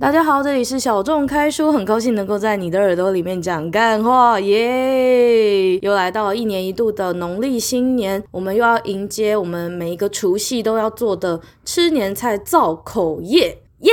大家好，这里是小众开书，很高兴能够在你的耳朵里面讲干话耶！又来到了一年一度的农历新年，我们又要迎接我们每一个除夕都要做的吃年菜造口业耶！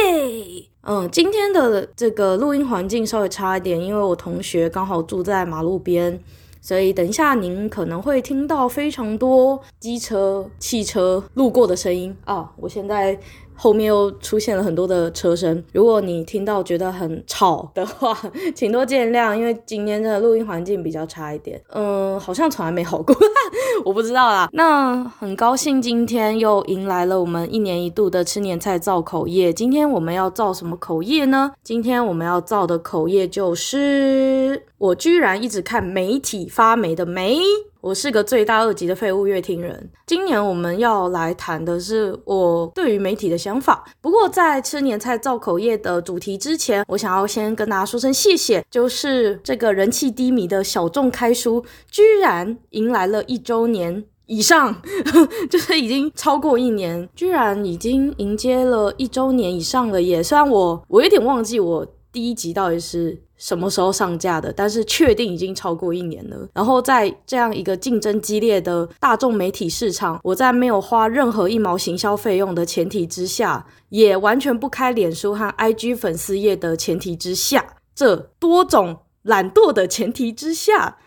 嗯，今天的这个录音环境稍微差一点，因为我同学刚好住在马路边，所以等一下您可能会听到非常多机车、汽车路过的声音啊！我现在。后面又出现了很多的车声，如果你听到觉得很吵的话，请多见谅，因为今天的录音环境比较差一点。嗯，好像从来没好过，我不知道啦。那很高兴今天又迎来了我们一年一度的吃年菜造口业。今天我们要造什么口业呢？今天我们要造的口业就是，我居然一直看媒体发霉的霉。我是个罪大恶极的废物乐听人。今年我们要来谈的是我对于媒体的想法。不过在吃年菜造口业的主题之前，我想要先跟大家说声谢谢。就是这个人气低迷的小众开书，居然迎来了一周年以上，就是已经超过一年，居然已经迎接了一周年以上了耶。虽然我我有点忘记我第一集到底是。什么时候上架的？但是确定已经超过一年了。然后在这样一个竞争激烈的大众媒体市场，我在没有花任何一毛行销费用的前提之下，也完全不开脸书和 IG 粉丝页的前提之下，这多种懒惰的前提之下，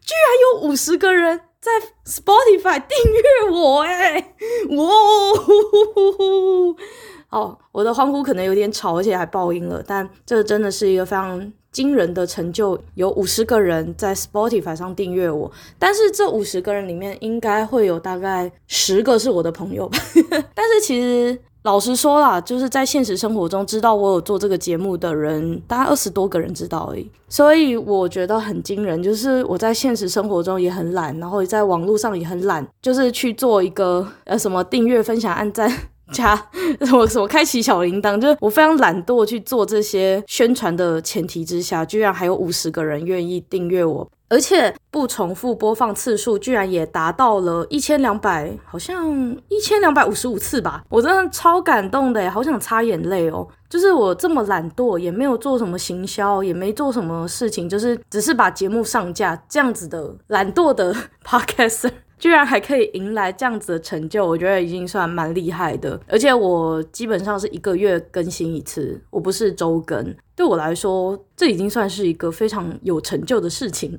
居然有五十个人在 Spotify 订阅我！诶哇呼呼呼呼！哦，我的欢呼可能有点吵，而且还爆音了，但这真的是一个非常。惊人的成就，有五十个人在 Spotify 上订阅我，但是这五十个人里面应该会有大概十个是我的朋友吧。但是其实老实说啦，就是在现实生活中知道我有做这个节目的人，大概二十多个人知道而已。所以我觉得很惊人，就是我在现实生活中也很懒，然后在网络上也很懒，就是去做一个呃什么订阅、分享、按赞。加 我什么开启小铃铛，就是我非常懒惰去做这些宣传的前提之下，居然还有五十个人愿意订阅我，而且不重复播放次数居然也达到了一千两百，好像一千两百五十五次吧，我真的超感动的，好想擦眼泪哦！就是我这么懒惰，也没有做什么行销，也没做什么事情，就是只是把节目上架这样子的懒惰的 podcaster。居然还可以迎来这样子的成就，我觉得已经算蛮厉害的。而且我基本上是一个月更新一次，我不是周更。对我来说，这已经算是一个非常有成就的事情。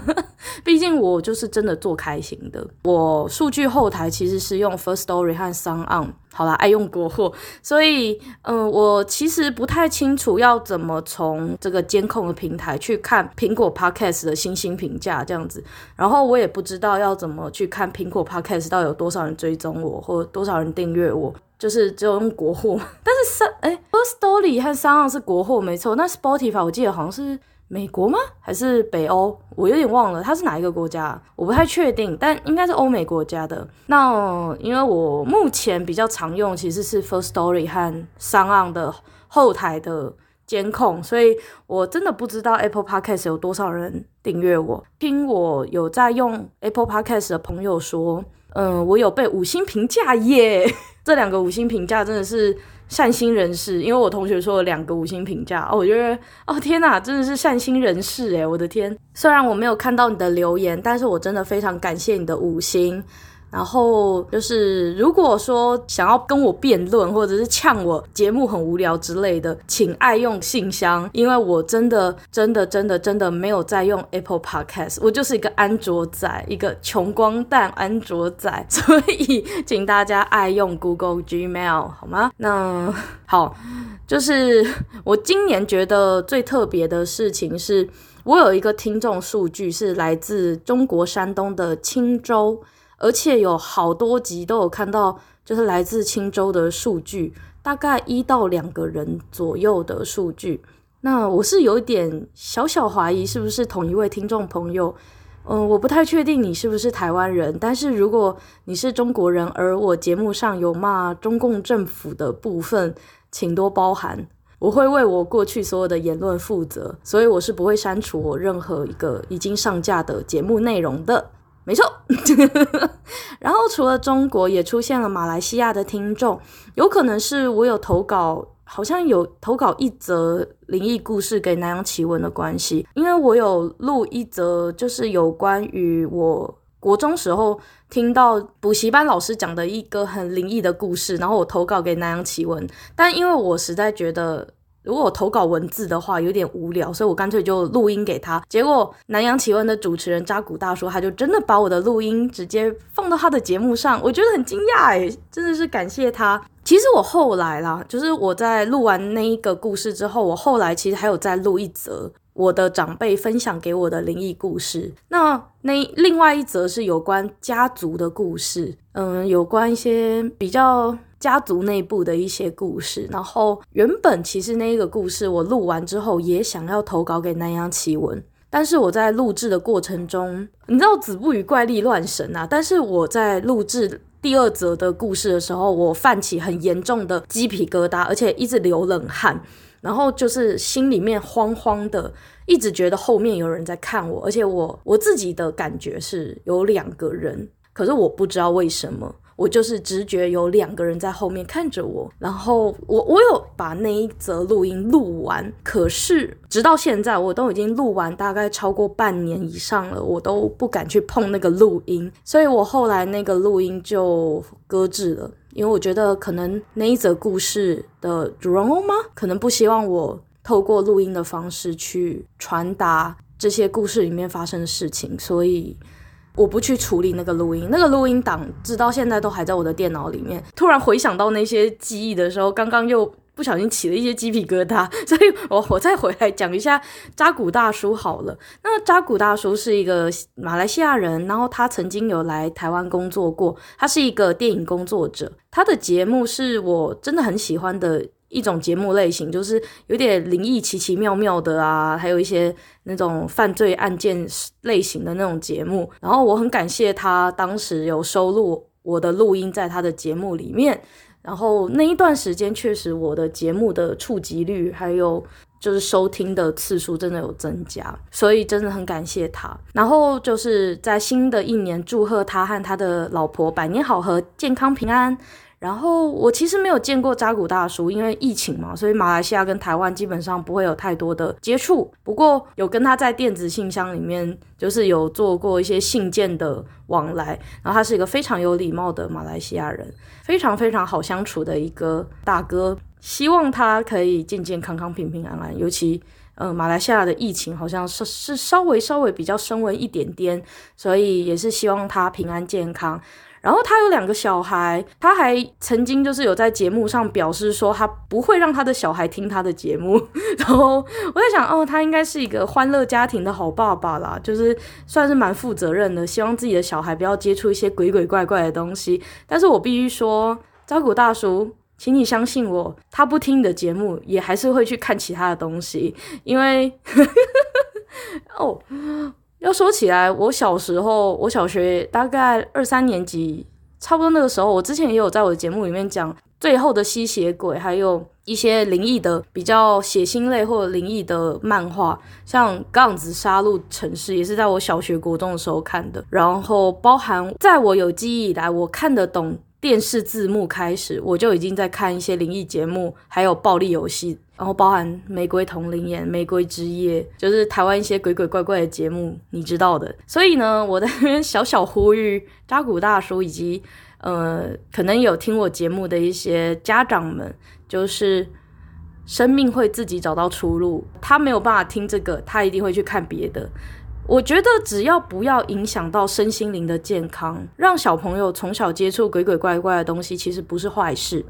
毕竟我就是真的做开心的。我数据后台其实是用 First Story 和 SoundOn，好啦，爱用国货，所以嗯、我其实不太清楚要怎么从这个监控的平台去看苹果 Podcast 的星星评价这样子。然后我也不知道要怎么去看苹果 Podcast 到底有多少人追踪我，或多少人订阅我。就是只有用国货，但是三哎，First Story 和 SoundOn 是国货没错。那 Spotify 我记得好像是美国吗？还是北欧？我有点忘了，它是哪一个国家？我不太确定，但应该是欧美国家的。那因为我目前比较常用其实是 First Story 和 SoundOn 的后台的监控，所以我真的不知道 Apple Podcast 有多少人订阅我。听我有在用 Apple Podcast 的朋友说，嗯，我有被五星评价耶。这两个五星评价真的是善心人士，因为我同学说了两个五星评价哦，我觉得哦天哪，真的是善心人士诶，我的天！虽然我没有看到你的留言，但是我真的非常感谢你的五星。然后就是，如果说想要跟我辩论，或者是呛我节目很无聊之类的，请爱用信箱，因为我真的、真的、真的、真的没有在用 Apple Podcast，我就是一个安卓仔，一个穷光蛋安卓仔，所以请大家爱用 Google Gmail 好吗？那好，就是我今年觉得最特别的事情是，我有一个听众数据是来自中国山东的青州。而且有好多集都有看到，就是来自青州的数据，大概一到两个人左右的数据。那我是有点小小怀疑，是不是同一位听众朋友？嗯，我不太确定你是不是台湾人。但是如果你是中国人，而我节目上有骂中共政府的部分，请多包涵，我会为我过去所有的言论负责，所以我是不会删除我任何一个已经上架的节目内容的。没错，然后除了中国，也出现了马来西亚的听众，有可能是我有投稿好像有投稿一则灵异故事给南洋奇闻的关系，因为我有录一则，就是有关于我国中时候听到补习班老师讲的一个很灵异的故事，然后我投稿给南洋奇闻，但因为我实在觉得。如果我投稿文字的话有点无聊，所以我干脆就录音给他。结果南洋奇闻的主持人扎古大叔，他就真的把我的录音直接放到他的节目上，我觉得很惊讶诶，真的是感谢他。其实我后来啦，就是我在录完那一个故事之后，我后来其实还有再录一则我的长辈分享给我的灵异故事。那那另外一则是有关家族的故事，嗯，有关一些比较。家族内部的一些故事，然后原本其实那一个故事我录完之后也想要投稿给南洋奇闻，但是我在录制的过程中，你知道子不语怪力乱神啊！但是我在录制第二则的故事的时候，我泛起很严重的鸡皮疙瘩，而且一直流冷汗，然后就是心里面慌慌的，一直觉得后面有人在看我，而且我我自己的感觉是有两个人，可是我不知道为什么。我就是直觉有两个人在后面看着我，然后我我有把那一则录音录完，可是直到现在我都已经录完大概超过半年以上了，我都不敢去碰那个录音，所以我后来那个录音就搁置了，因为我觉得可能那一则故事的主人公吗？可能不希望我透过录音的方式去传达这些故事里面发生的事情，所以。我不去处理那个录音，那个录音档直到现在都还在我的电脑里面。突然回想到那些记忆的时候，刚刚又不小心起了一些鸡皮疙瘩，所以我我再回来讲一下扎古大叔好了。那扎古大叔是一个马来西亚人，然后他曾经有来台湾工作过，他是一个电影工作者，他的节目是我真的很喜欢的。一种节目类型，就是有点灵异、奇奇妙妙的啊，还有一些那种犯罪案件类型的那种节目。然后我很感谢他当时有收录我的录音在他的节目里面。然后那一段时间，确实我的节目的触及率还有就是收听的次数真的有增加，所以真的很感谢他。然后就是在新的一年，祝贺他和他的老婆百年好合、健康平安。然后我其实没有见过扎古大叔，因为疫情嘛，所以马来西亚跟台湾基本上不会有太多的接触。不过有跟他在电子信箱里面，就是有做过一些信件的往来。然后他是一个非常有礼貌的马来西亚人，非常非常好相处的一个大哥。希望他可以健健康康、平平安安。尤其，呃，马来西亚的疫情好像是是稍微稍微比较升温一点点，所以也是希望他平安健康。然后他有两个小孩，他还曾经就是有在节目上表示说他不会让他的小孩听他的节目。然后我在想，哦，他应该是一个欢乐家庭的好爸爸啦，就是算是蛮负责任的，希望自己的小孩不要接触一些鬼鬼怪怪的东西。但是我必须说，渣古大叔，请你相信我，他不听你的节目，也还是会去看其他的东西，因为 哦。要说起来，我小时候，我小学大概二三年级，差不多那个时候，我之前也有在我的节目里面讲最后的吸血鬼，还有一些灵异的比较血腥类或者灵异的漫画，像《杠子杀戮城市》也是在我小学国中的时候看的，然后包含在我有记忆以来，我看得懂电视字幕开始，我就已经在看一些灵异节目，还有暴力游戏。然后包含《玫瑰瞳铃眼》《玫瑰之夜》，就是台湾一些鬼鬼怪怪的节目，你知道的。所以呢，我在那边小小呼吁扎古大叔以及呃，可能有听我节目的一些家长们，就是生命会自己找到出路。他没有办法听这个，他一定会去看别的。我觉得只要不要影响到身心灵的健康，让小朋友从小接触鬼鬼怪怪的东西，其实不是坏事，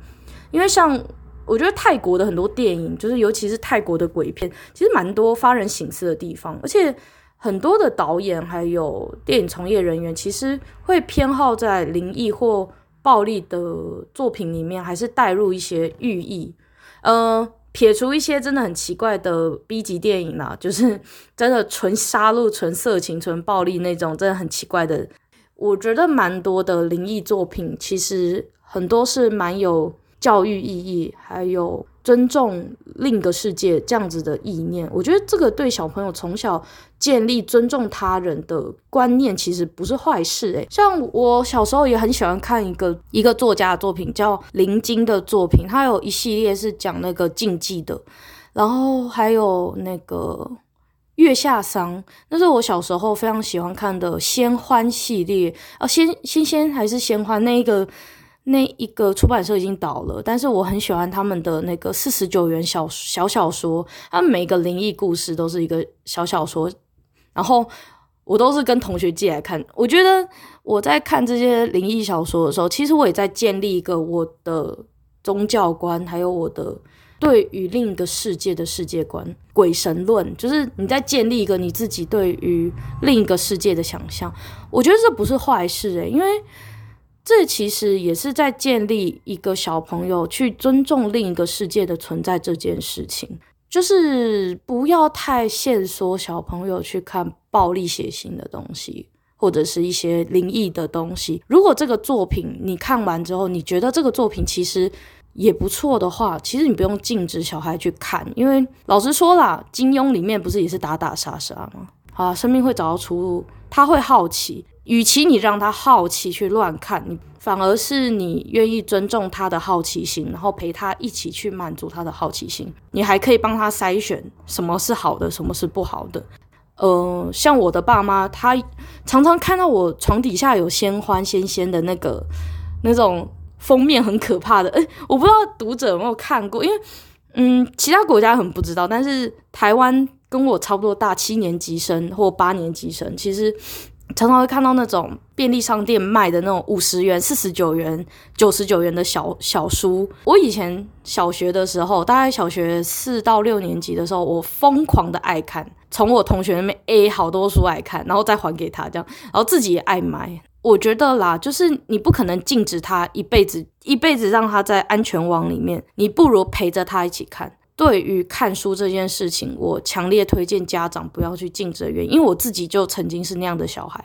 因为像。我觉得泰国的很多电影，就是尤其是泰国的鬼片，其实蛮多发人省思的地方。而且很多的导演还有电影从业人员，其实会偏好在灵异或暴力的作品里面，还是带入一些寓意。呃，撇除一些真的很奇怪的 B 级电影啦，就是真的纯杀戮、纯色情、纯暴力那种，真的很奇怪的。我觉得蛮多的灵异作品，其实很多是蛮有。教育意义，还有尊重另一个世界这样子的意念，我觉得这个对小朋友从小建立尊重他人的观念，其实不是坏事诶。像我小时候也很喜欢看一个一个作家的作品，叫林晶的作品，他有一系列是讲那个禁忌的，然后还有那个月下桑，那是我小时候非常喜欢看的仙欢系列啊，仙仙仙还是仙欢那一个。那一个出版社已经倒了，但是我很喜欢他们的那个四十九元小小小说，他们每个灵异故事都是一个小小说，然后我都是跟同学借来看。我觉得我在看这些灵异小说的时候，其实我也在建立一个我的宗教观，还有我的对于另一个世界的世界观，鬼神论，就是你在建立一个你自己对于另一个世界的想象。我觉得这不是坏事诶、因为。这其实也是在建立一个小朋友去尊重另一个世界的存在这件事情，就是不要太限缩小朋友去看暴力血腥的东西，或者是一些灵异的东西。如果这个作品你看完之后，你觉得这个作品其实也不错的话，其实你不用禁止小孩去看，因为老实说啦，金庸里面不是也是打打杀杀吗？啊，生命会找到出路，他会好奇。与其你让他好奇去乱看，你反而是你愿意尊重他的好奇心，然后陪他一起去满足他的好奇心。你还可以帮他筛选什么是好的，什么是不好的。呃，像我的爸妈，他常常看到我床底下有仙欢仙仙的那个那种封面很可怕的。诶，我不知道读者有没有看过，因为嗯，其他国家很不知道，但是台湾跟我差不多大，七年级生或八年级生，其实。常常会看到那种便利商店卖的那种五十元、四十九元、九十九元的小小书。我以前小学的时候，大概小学四到六年级的时候，我疯狂的爱看，从我同学那边 A 好多书来看，然后再还给他，这样，然后自己也爱买。我觉得啦，就是你不可能禁止他一辈子，一辈子让他在安全网里面，你不如陪着他一起看。对于看书这件事情，我强烈推荐家长不要去禁止的原因，为我自己就曾经是那样的小孩，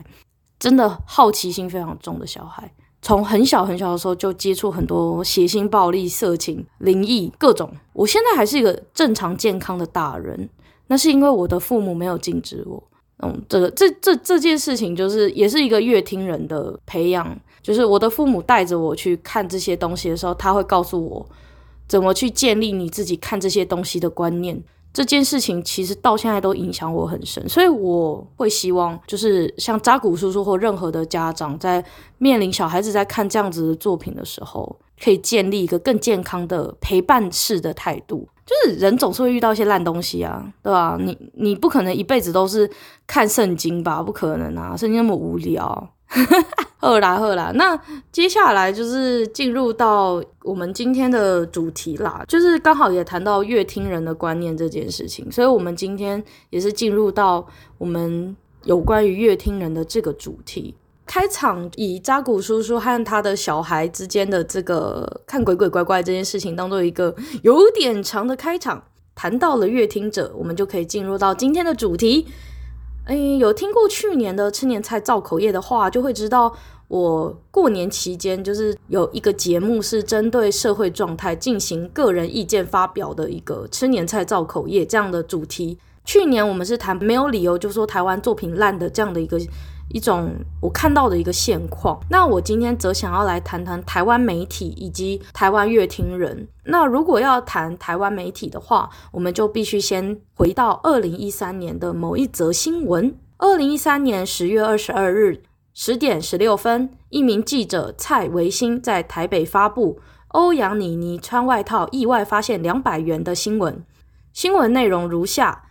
真的好奇心非常重的小孩，从很小很小的时候就接触很多血腥、暴力、色情、灵异各种。我现在还是一个正常健康的大人，那是因为我的父母没有禁止我。嗯，这个这这这件事情就是也是一个乐听人的培养，就是我的父母带着我去看这些东西的时候，他会告诉我。怎么去建立你自己看这些东西的观念？这件事情其实到现在都影响我很深，所以我会希望，就是像扎古叔叔或任何的家长，在面临小孩子在看这样子的作品的时候，可以建立一个更健康的陪伴式的态度。就是人总是会遇到一些烂东西啊，对吧？你你不可能一辈子都是看圣经吧？不可能啊，圣经那么无聊。好啦好啦，那接下来就是进入到我们今天的主题啦，就是刚好也谈到乐听人的观念这件事情，所以我们今天也是进入到我们有关于乐听人的这个主题。开场以扎古叔叔和他的小孩之间的这个看鬼鬼怪怪这件事情当做一个有点长的开场，谈到了乐听者，我们就可以进入到今天的主题。诶，有听过去年的吃年菜造口业的话，就会知道我过年期间就是有一个节目是针对社会状态进行个人意见发表的一个吃年菜造口业这样的主题。去年我们是谈没有理由就说台湾作品烂的这样的一个。一种我看到的一个现况。那我今天则想要来谈谈台湾媒体以及台湾乐听人。那如果要谈台湾媒体的话，我们就必须先回到二零一三年的某一则新闻。二零一三年十月二十二日十点十六分，一名记者蔡维新在台北发布欧阳妮妮穿外套意外发现两百元的新闻。新闻内容如下。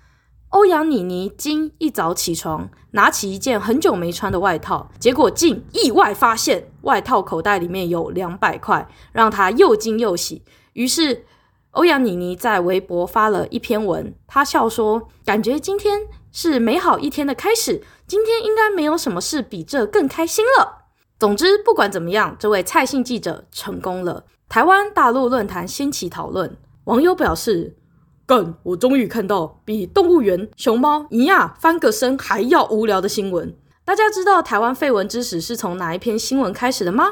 欧阳妮妮今一早起床，拿起一件很久没穿的外套，结果竟意外发现外套口袋里面有两百块，让她又惊又喜。于是，欧阳妮妮在微博发了一篇文，她笑说：“感觉今天是美好一天的开始，今天应该没有什么事比这更开心了。”总之，不管怎么样，这位蔡姓记者成功了。台湾大陆论坛掀起讨论，网友表示。干！我终于看到比动物园熊猫一样翻个身还要无聊的新闻。大家知道台湾废文之始是从哪一篇新闻开始的吗？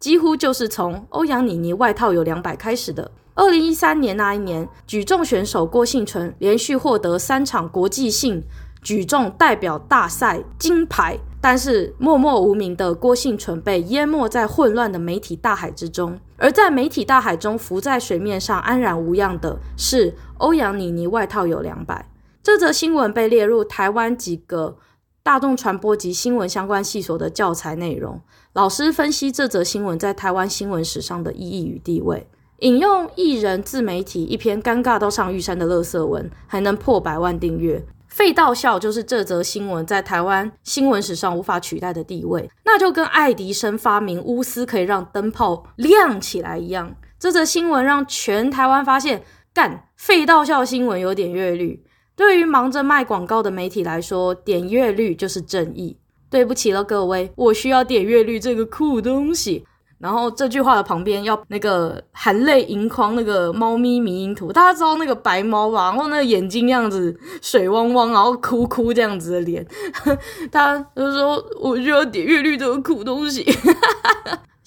几乎就是从欧阳妮妮外套有两百开始的。二零一三年那一年，举重选手郭婞淳连续获得三场国际性举重代表大赛金牌，但是默默无名的郭婞淳被淹没在混乱的媒体大海之中。而在媒体大海中浮在水面上安然无恙的是欧阳妮妮外套有两百。这则新闻被列入台湾几个大众传播及新闻相关系所的教材内容。老师分析这则新闻在台湾新闻史上的意义与地位。引用艺人自媒体一篇尴尬到上玉山的垃圾文，还能破百万订阅，废到笑就是这则新闻在台湾新闻史上无法取代的地位，那就跟爱迪生发明钨丝可以让灯泡亮起来一样。这则新闻让全台湾发现，干废到笑新闻有点阅率，对于忙着卖广告的媒体来说，点阅率就是正义。对不起了各位，我需要点阅率这个酷东西。然后这句话的旁边要那个含泪盈眶那个猫咪迷因图，大家知道那个白猫吧？然后那个眼睛样子水汪汪，然后哭哭这样子的脸，他就说我需要点阅率这个苦东西。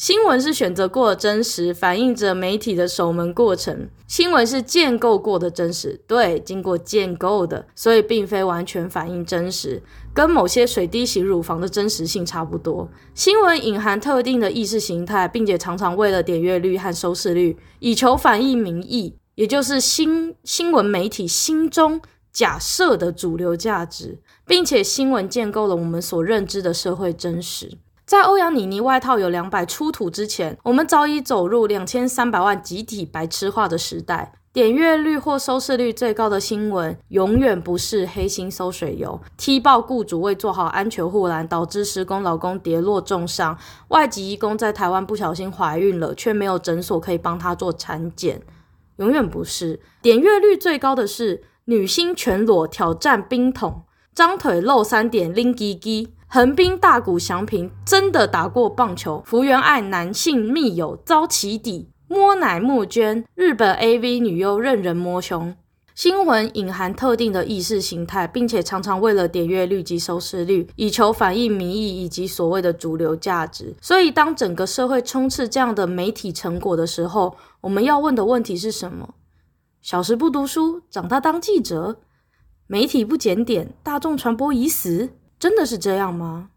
新闻是选择过的真实，反映着媒体的守门过程。新闻是建构过的真实，对，经过建构的，所以并非完全反映真实，跟某些水滴型乳房的真实性差不多。新闻隐含特定的意识形态，并且常常为了点阅率和收视率，以求反映民意，也就是新新闻媒体心中假设的主流价值，并且新闻建构了我们所认知的社会真实。在欧阳妮妮外套有两百出土之前，我们早已走入两千三百万集体白痴化的时代。点阅率或收视率最高的新闻，永远不是黑心收水油，踢爆雇主未做好安全护栏，导致施工劳工跌落重伤；外籍义工在台湾不小心怀孕了，却没有诊所可以帮她做产检。永远不是。点阅率最高的是女星全裸挑战冰桶，张腿露三点拎鸡鸡。横滨大谷翔平真的打过棒球，福原爱男性密友遭起底，摸奶募捐，日本 AV 女优任人摸胸。新闻隐含特定的意识形态，并且常常为了点阅率及收视率，以求反映民意以及所谓的主流价值。所以，当整个社会充斥这样的媒体成果的时候，我们要问的问题是什么？小时不读书，长大当记者，媒体不检点，大众传播已死。真的是这样吗？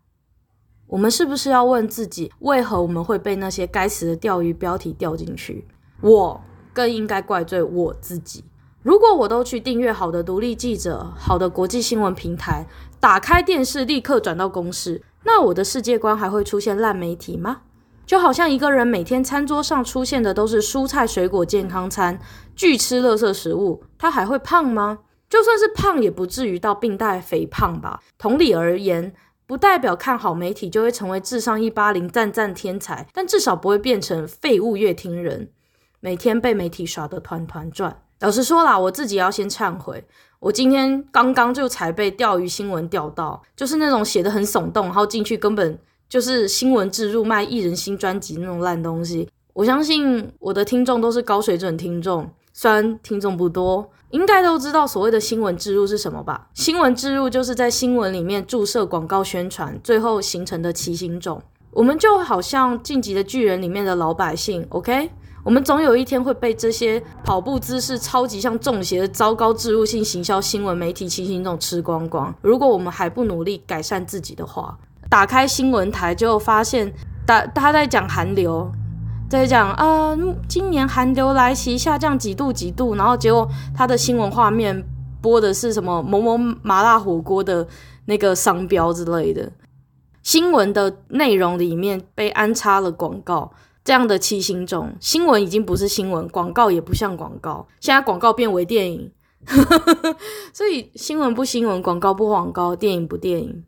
我们是不是要问自己，为何我们会被那些该死的钓鱼标题钓进去？我更应该怪罪我自己。如果我都去订阅好的独立记者、好的国际新闻平台，打开电视立刻转到公视，那我的世界观还会出现烂媒体吗？就好像一个人每天餐桌上出现的都是蔬菜水果健康餐，拒吃垃圾食物，他还会胖吗？就算是胖，也不至于到病态肥胖吧。同理而言，不代表看好媒体就会成为智商一八零赞赞天才，但至少不会变成废物乐听人，每天被媒体耍得团团转。老实说啦，我自己要先忏悔，我今天刚刚就才被钓鱼新闻钓到，就是那种写得很耸动，然后进去根本就是新闻置入卖艺人新专辑那种烂东西。我相信我的听众都是高水准听众，虽然听众不多。应该都知道所谓的新闻置入是什么吧？新闻置入就是在新闻里面注射广告宣传，最后形成的奇形种。我们就好像晋级的巨人里面的老百姓，OK？我们总有一天会被这些跑步姿势超级像中邪的糟糕置入性行销新闻媒体奇形种吃光光。如果我们还不努力改善自己的话，打开新闻台就发现，大他在讲韩流。在讲呃，今年寒流来袭，下降几度几度，然后结果他的新闻画面播的是什么某某麻辣火锅的那个商标之类的，新闻的内容里面被安插了广告，这样的七星种，新闻已经不是新闻，广告也不像广告，现在广告变为电影，所以新闻不新闻，广告不广告，电影不电影，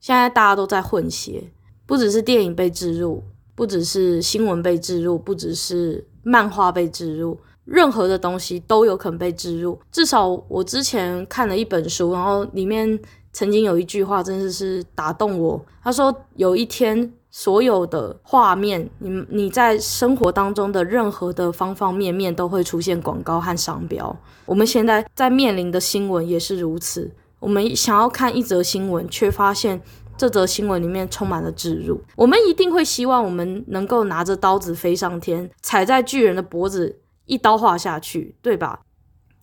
现在大家都在混血，不只是电影被置入。不只是新闻被置入，不只是漫画被置入，任何的东西都有可能被置入。至少我之前看了一本书，然后里面曾经有一句话，真的是打动我。他说：“有一天，所有的画面，你你在生活当中的任何的方方面面都会出现广告和商标。我们现在在面临的新闻也是如此。我们想要看一则新闻，却发现。”这则新闻里面充满了置入，我们一定会希望我们能够拿着刀子飞上天，踩在巨人的脖子，一刀划下去，对吧？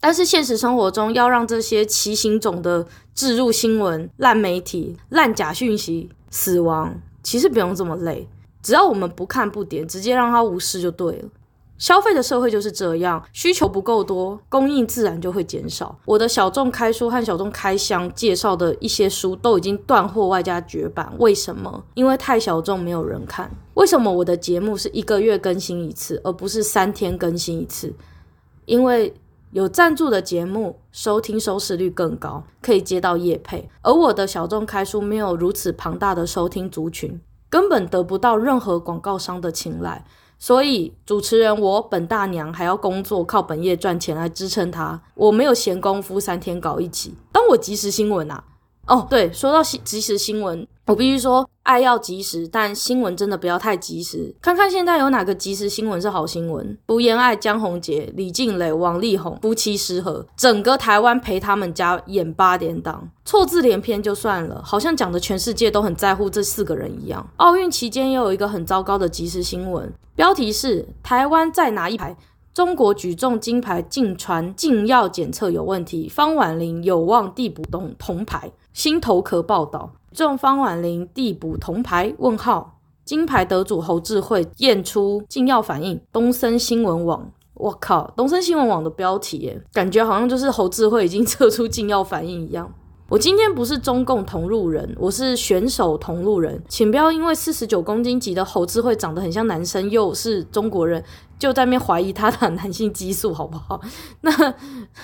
但是现实生活中，要让这些奇形种的置入新闻、烂媒体、烂假讯息死亡，其实不用这么累，只要我们不看不点，直接让它无视就对了。消费的社会就是这样，需求不够多，供应自然就会减少。我的小众开书和小众开箱介绍的一些书都已经断货外加绝版，为什么？因为太小众，没有人看。为什么我的节目是一个月更新一次，而不是三天更新一次？因为有赞助的节目，收听收视率更高，可以接到业配。而我的小众开书没有如此庞大的收听族群，根本得不到任何广告商的青睐。所以主持人我本大娘还要工作，靠本业赚钱来支撑他。我没有闲工夫三天搞一集，当我及时新闻啊。哦，对，说到新即时新闻，我必须说。爱要及时，但新闻真的不要太及时。看看现在有哪个即时新闻是好新闻？卢妍爱、江宏杰、李静蕾、王力宏夫妻失和，整个台湾陪他们家演八点档，错字连篇就算了，好像讲的全世界都很在乎这四个人一样。奥运期间也有一个很糟糕的即时新闻，标题是“台湾再拿一排”。中国举重金牌径传禁药检测有问题，方婉玲有望递补铜铜牌。新头壳报道，中方婉玲递补铜牌？问号，金牌得主侯智慧验出禁药反应。东森新闻网，我靠，东森新闻网的标题，感觉好像就是侯智慧已经测出禁药反应一样。我今天不是中共同路人，我是选手同路人，请不要因为四十九公斤级的侯智慧长得很像男生，又是中国人。就在那边怀疑他的男性激素好不好？那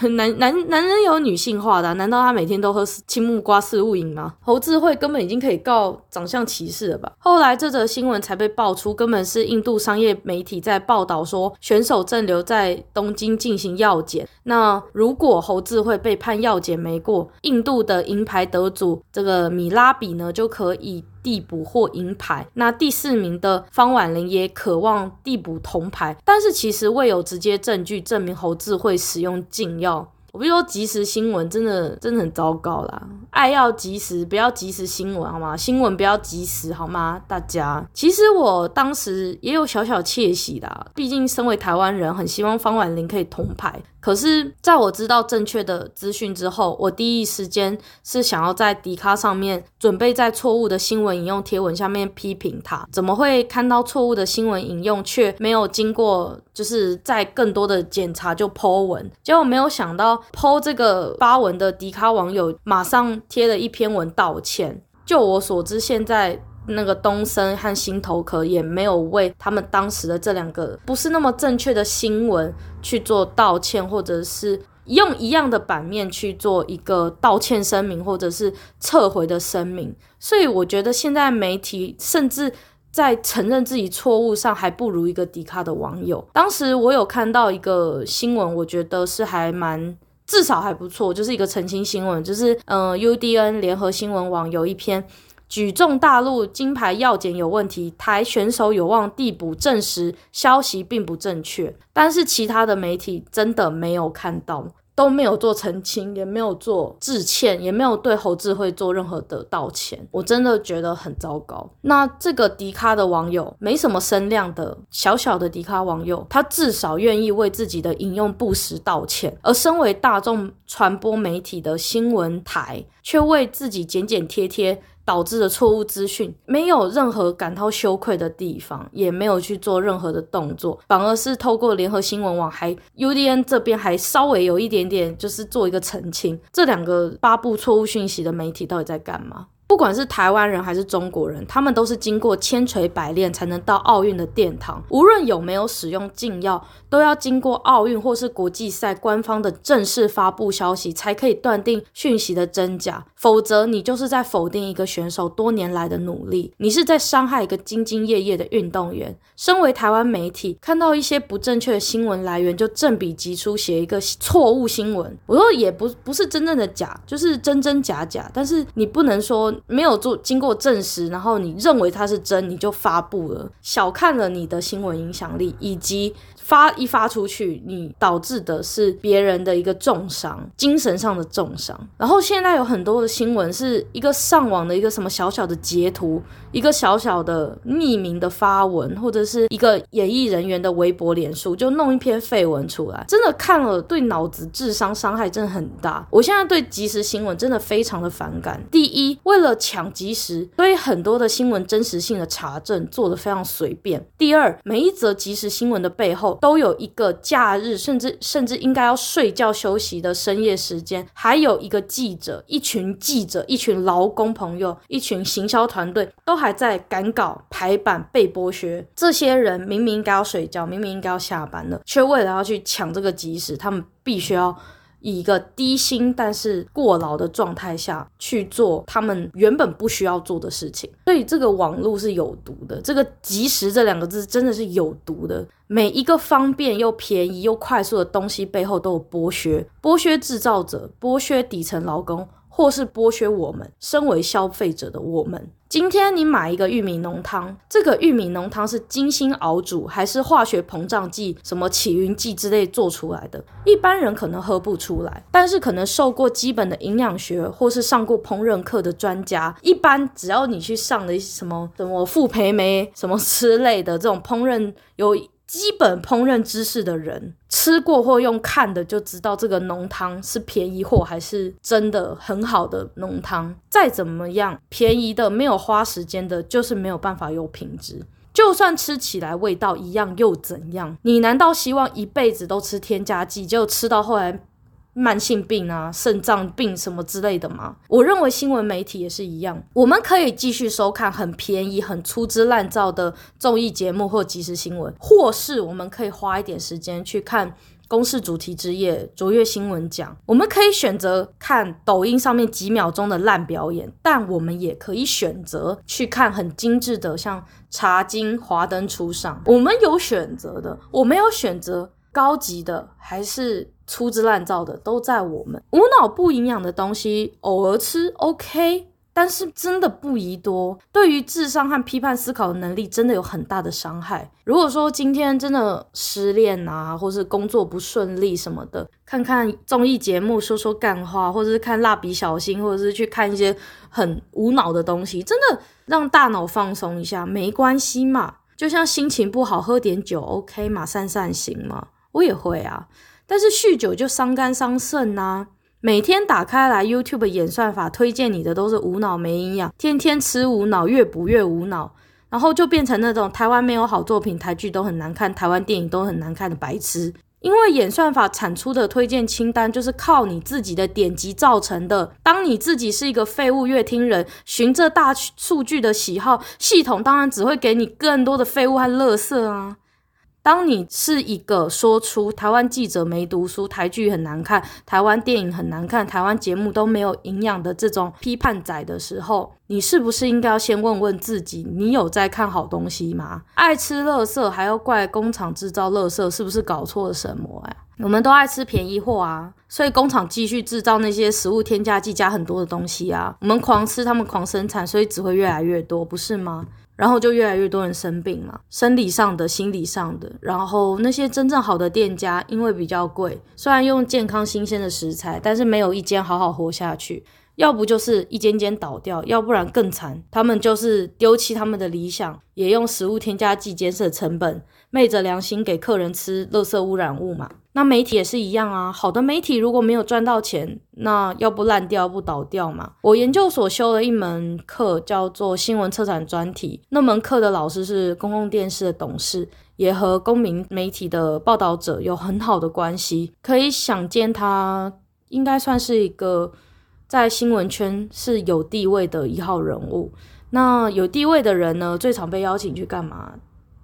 男男男人有女性化的，难道他每天都喝青木瓜四物饮吗？侯智慧根本已经可以告长相歧视了吧？后来这则新闻才被爆出，根本是印度商业媒体在报道说选手正留在东京进行药检。那如果侯智慧被判药检没过，印度的银牌得主这个米拉比呢就可以。递补或银牌，那第四名的方婉玲也渴望递补铜牌，但是其实未有直接证据证明侯智慧使用禁药。我不如说，即时新闻真的真的很糟糕啦！爱要及时，不要即时新闻好吗？新闻不要即时好吗？大家，其实我当时也有小小窃喜的，毕竟身为台湾人，很希望方婉玲可以铜牌。可是，在我知道正确的资讯之后，我第一时间是想要在迪卡上面准备在错误的新闻引用贴文下面批评他，怎么会看到错误的新闻引用却没有经过就是在更多的检查就 po 文？结果没有想到 po 这个发文的迪卡网友马上贴了一篇文道歉。就我所知，现在。那个东森和新头壳也没有为他们当时的这两个不是那么正确的新闻去做道歉，或者是用一样的版面去做一个道歉声明，或者是撤回的声明。所以我觉得现在媒体甚至在承认自己错误上还不如一个迪卡的网友。当时我有看到一个新闻，我觉得是还蛮至少还不错，就是一个澄清新闻，就是嗯、呃、UDN 联合新闻网有一篇。举重大陆金牌药检有问题，台选手有望递补，证实消息并不正确。但是其他的媒体真的没有看到，都没有做澄清，也没有做致歉，也没有对侯智慧做任何的道歉。我真的觉得很糟糕。那这个迪卡的网友，没什么声量的小小的迪卡网友，他至少愿意为自己的引用不实道歉。而身为大众传播媒体的新闻台，却为自己剪剪贴贴。导致的错误资讯，没有任何感到羞愧的地方，也没有去做任何的动作，反而是透过联合新闻网，还 UDN 这边还稍微有一点点，就是做一个澄清。这两个发布错误讯息的媒体到底在干嘛？不管是台湾人还是中国人，他们都是经过千锤百炼才能到奥运的殿堂。无论有没有使用禁药，都要经过奥运或是国际赛官方的正式发布消息，才可以断定讯息的真假。否则，你就是在否定一个选手多年来的努力，你是在伤害一个兢兢业业的运动员。身为台湾媒体，看到一些不正确的新闻来源，就正笔疾书写一个错误新闻。我说也不不是真正的假，就是真真假假。但是你不能说。没有做经过证实，然后你认为它是真，你就发布了，小看了你的新闻影响力，以及发一发出去，你导致的是别人的一个重伤，精神上的重伤。然后现在有很多的新闻是一个上网的一个什么小小的截图，一个小小的匿名的发文，或者是一个演艺人员的微博、脸书，就弄一篇废文出来，真的看了对脑子智商伤害真的很大。我现在对即时新闻真的非常的反感。第一，为了抢即时，所以很多的新闻真实性的查证做得非常随便。第二，每一则即时新闻的背后都有一个假日，甚至甚至应该要睡觉休息的深夜时间，还有一个记者，一群记者，一群劳工朋友，一群行销团队都还在赶稿排版被剥削。这些人明明应该要睡觉，明明应该要下班了，却为了要去抢这个即时，他们必须要。以一个低薪但是过劳的状态下去做他们原本不需要做的事情，所以这个网络是有毒的。这个“即时”这两个字真的是有毒的。每一个方便又便宜又快速的东西背后都有剥削，剥削制造者，剥削底层劳工。或是剥削我们身为消费者的我们。今天你买一个玉米浓汤，这个玉米浓汤是精心熬煮，还是化学膨胀剂、什么起云剂之类做出来的？一般人可能喝不出来，但是可能受过基本的营养学，或是上过烹饪课的专家，一般只要你去上了一什么什么傅培梅什么之类的这种烹饪有。基本烹饪知识的人吃过或用看的就知道这个浓汤是便宜货还是真的很好的浓汤。再怎么样，便宜的没有花时间的，就是没有办法有品质。就算吃起来味道一样又怎样？你难道希望一辈子都吃添加剂，就吃到后来？慢性病啊，肾脏病什么之类的吗？我认为新闻媒体也是一样，我们可以继续收看很便宜、很粗制滥造的综艺节目或即时新闻，或是我们可以花一点时间去看公视主题之夜、卓越新闻奖。我们可以选择看抖音上面几秒钟的烂表演，但我们也可以选择去看很精致的，像《茶金》《华灯初上》。我们有选择的，我没有选择高级的，还是。粗制滥造的都在我们，无脑不营养的东西偶尔吃 OK，但是真的不宜多，对于智商和批判思考的能力真的有很大的伤害。如果说今天真的失恋啊，或是工作不顺利什么的，看看综艺节目说说干话，或者是看蜡笔小新，或者是去看一些很无脑的东西，真的让大脑放松一下没关系嘛。就像心情不好喝点酒 OK 嘛，散散心嘛，我也会啊。但是酗酒就伤肝伤肾呐！每天打开来 YouTube 演算法推荐你的都是无脑没营养，天天吃无脑，越补越无脑，然后就变成那种台湾没有好作品，台剧都很难看，台湾电影都很难看的白痴。因为演算法产出的推荐清单就是靠你自己的点击造成的。当你自己是一个废物乐听人，循着大数据的喜好，系统当然只会给你更多的废物和垃圾啊。当你是一个说出台湾记者没读书、台剧很难看、台湾电影很难看、台湾节目都没有营养的这种批判仔的时候，你是不是应该要先问问自己，你有在看好东西吗？爱吃垃圾还要怪工厂制造垃圾，是不是搞错了什么呀？我们都爱吃便宜货啊，所以工厂继续制造那些食物添加剂加很多的东西啊，我们狂吃，他们狂生产，所以只会越来越多，不是吗？然后就越来越多人生病嘛，生理上的、心理上的。然后那些真正好的店家，因为比较贵，虽然用健康新鲜的食材，但是没有一间好好活下去。要不就是一间间倒掉，要不然更惨，他们就是丢弃他们的理想，也用食物添加剂节省成本，昧着良心给客人吃垃圾污染物嘛。那媒体也是一样啊，好的媒体如果没有赚到钱，那要不烂掉，不倒掉嘛。我研究所修了一门课，叫做新闻策展专题。那门课的老师是公共电视的董事，也和公民媒体的报道者有很好的关系。可以想见，他应该算是一个在新闻圈是有地位的一号人物。那有地位的人呢，最常被邀请去干嘛？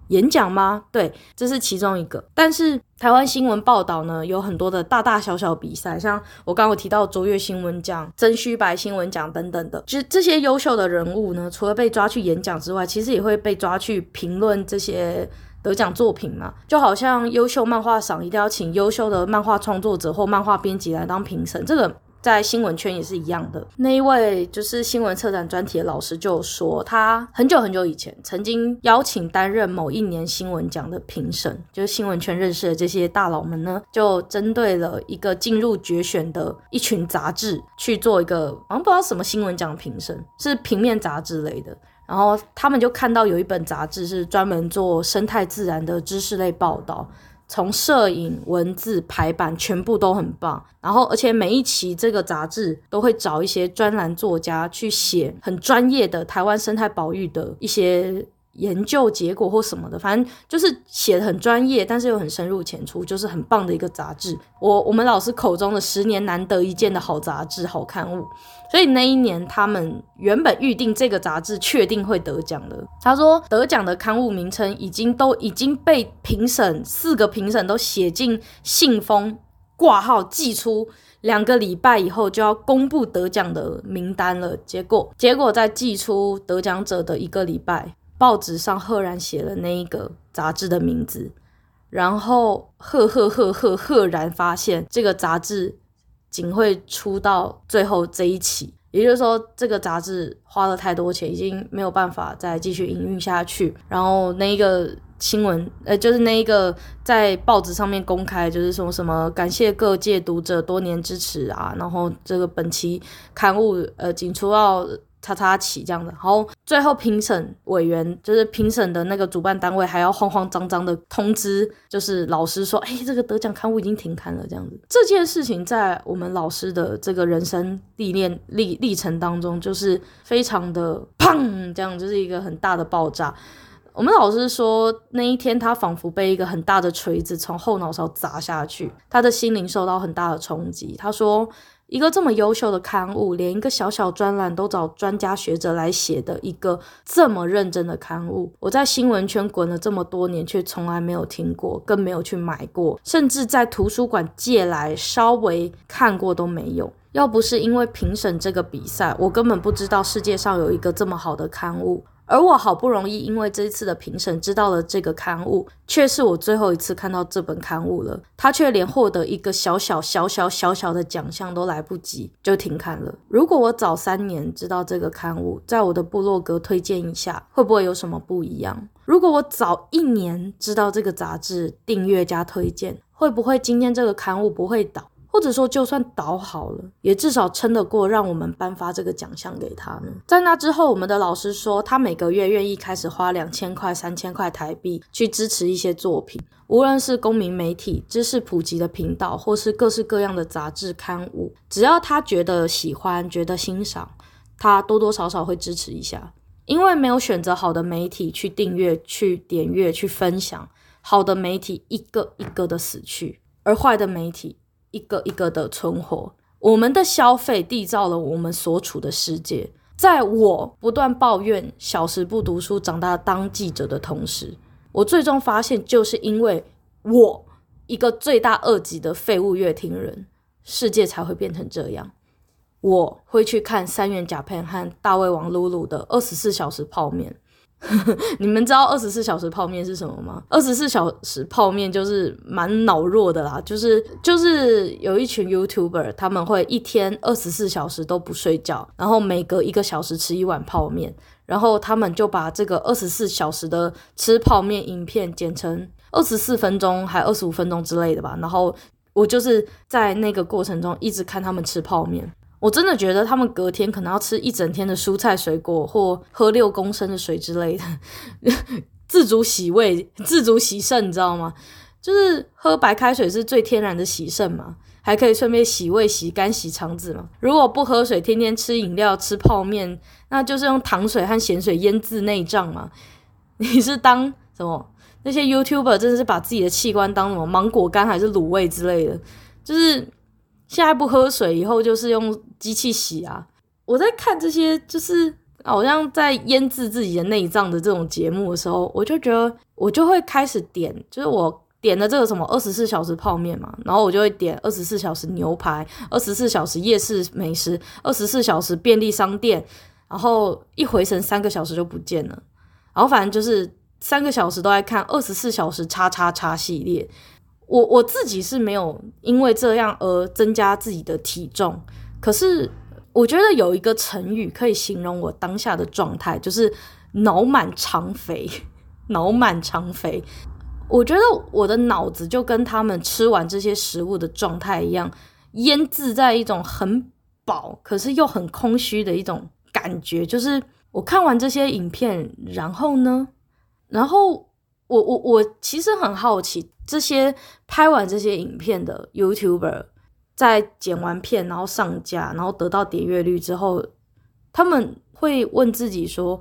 演讲吗？对，这是其中一个。但是台湾新闻报道呢，有很多的大大小小比赛，像我刚刚提到卓越新闻奖、真虚白新闻奖等等的。就这些优秀的人物呢，除了被抓去演讲之外，其实也会被抓去评论这些得奖作品嘛。就好像优秀漫画赏一定要请优秀的漫画创作者或漫画编辑来当评审，这个。在新闻圈也是一样的。那一位就是新闻策展专题的老师就说，他很久很久以前曾经邀请担任某一年新闻奖的评审，就是新闻圈认识的这些大佬们呢，就针对了一个进入决选的一群杂志去做一个，好像不知道什么新闻奖评审，是平面杂志类的。然后他们就看到有一本杂志是专门做生态自然的知识类报道，从摄影、文字、排版全部都很棒。然后而且每一期这个杂志都会找一些专栏作家去写很专业的台湾生态保育的一些研究结果或什么的，反正就是写的很专业，但是又很深入浅出，就是很棒的一个杂志。我我们老师口中的十年难得一见的好杂志、好刊物。所以那一年，他们原本预定这个杂志确定会得奖的。他说，得奖的刊物名称已经都已经被评审四个评审都写进信封挂号寄出，两个礼拜以后就要公布得奖的名单了。结果，结果在寄出得奖者的一个礼拜，报纸上赫然写了那一个杂志的名字，然后赫赫赫赫赫然发现这个杂志。仅会出到最后这一期，也就是说，这个杂志花了太多钱，已经没有办法再继续营运下去。然后那一个新闻，呃，就是那一个在报纸上面公开，就是说什么感谢各界读者多年支持啊，然后这个本期刊物，呃，仅出到。叉叉起这样的，然后最后评审委员就是评审的那个主办单位，还要慌慌张张的通知，就是老师说，哎，这个得奖刊物已经停刊了，这样子。这件事情在我们老师的这个人生历练历历程当中，就是非常的砰，这样就是一个很大的爆炸。我们老师说，那一天他仿佛被一个很大的锤子从后脑勺砸下去，他的心灵受到很大的冲击。他说。一个这么优秀的刊物，连一个小小专栏都找专家学者来写的一个这么认真的刊物，我在新闻圈滚了这么多年，却从来没有听过，更没有去买过，甚至在图书馆借来稍微看过都没有。要不是因为评审这个比赛，我根本不知道世界上有一个这么好的刊物。而我好不容易因为这一次的评审知道了这个刊物，却是我最后一次看到这本刊物了。他却连获得一个小小小小小小的奖项都来不及就停刊了。如果我早三年知道这个刊物，在我的部落格推荐一下，会不会有什么不一样？如果我早一年知道这个杂志，订阅加推荐，会不会今天这个刊物不会倒？或者说，就算倒好了，也至少撑得过让我们颁发这个奖项给他呢。在那之后，我们的老师说，他每个月愿意开始花两千块、三千块台币去支持一些作品，无论是公民媒体、知识普及的频道，或是各式各样的杂志刊物，只要他觉得喜欢、觉得欣赏，他多多少少会支持一下。因为没有选择好的媒体去订阅、去点阅、去分享，好的媒体一个一个的死去，而坏的媒体。一个一个的存活，我们的消费缔造了我们所处的世界。在我不断抱怨小时不读书，长大当记者的同时，我最终发现，就是因为我一个罪大恶极的废物乐听人，世界才会变成这样。我会去看三元甲片和大胃王露露的二十四小时泡面。你们知道二十四小时泡面是什么吗？二十四小时泡面就是蛮脑弱的啦，就是就是有一群 YouTuber，他们会一天二十四小时都不睡觉，然后每隔一个小时吃一碗泡面，然后他们就把这个二十四小时的吃泡面影片剪成二十四分钟还二十五分钟之类的吧，然后我就是在那个过程中一直看他们吃泡面。我真的觉得他们隔天可能要吃一整天的蔬菜水果，或喝六公升的水之类的，自主洗胃、自主洗肾，你知道吗？就是喝白开水是最天然的洗肾嘛，还可以顺便洗胃、洗肝、洗肠子嘛。如果不喝水，天天吃饮料、吃泡面，那就是用糖水和咸水腌制内脏嘛。你是当什么？那些 YouTuber 真的是把自己的器官当什么芒果干还是卤味之类的，就是。现在不喝水，以后就是用机器洗啊！我在看这些，就是好像在腌制自己的内脏的这种节目的时候，我就觉得我就会开始点，就是我点的这个什么二十四小时泡面嘛，然后我就会点二十四小时牛排、二十四小时夜市美食、二十四小时便利商店，然后一回神三个小时就不见了，然后反正就是三个小时都在看二十四小时叉叉叉系列。我我自己是没有因为这样而增加自己的体重，可是我觉得有一个成语可以形容我当下的状态，就是脑满肠肥。脑满肠肥，我觉得我的脑子就跟他们吃完这些食物的状态一样，腌渍在一种很饱，可是又很空虚的一种感觉。就是我看完这些影片，然后呢，然后我我我其实很好奇。这些拍完这些影片的 YouTuber，在剪完片然后上架，然后得到点阅率之后，他们会问自己说：“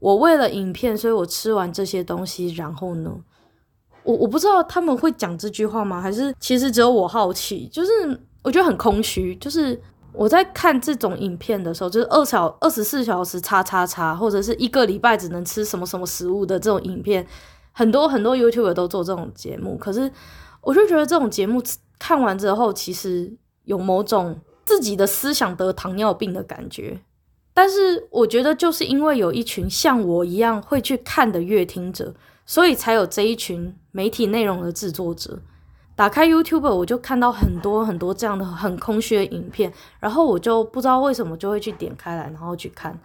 我为了影片，所以我吃完这些东西，然后呢？”我我不知道他们会讲这句话吗？还是其实只有我好奇？就是我觉得很空虚。就是我在看这种影片的时候，就是二小二十四小时叉叉叉，或者是一个礼拜只能吃什么什么食物的这种影片。很多很多 YouTube 都做这种节目，可是我就觉得这种节目看完之后，其实有某种自己的思想得糖尿病的感觉。但是我觉得就是因为有一群像我一样会去看的阅听者，所以才有这一群媒体内容的制作者。打开 YouTube，我就看到很多很多这样的很空虚的影片，然后我就不知道为什么就会去点开来，然后去看。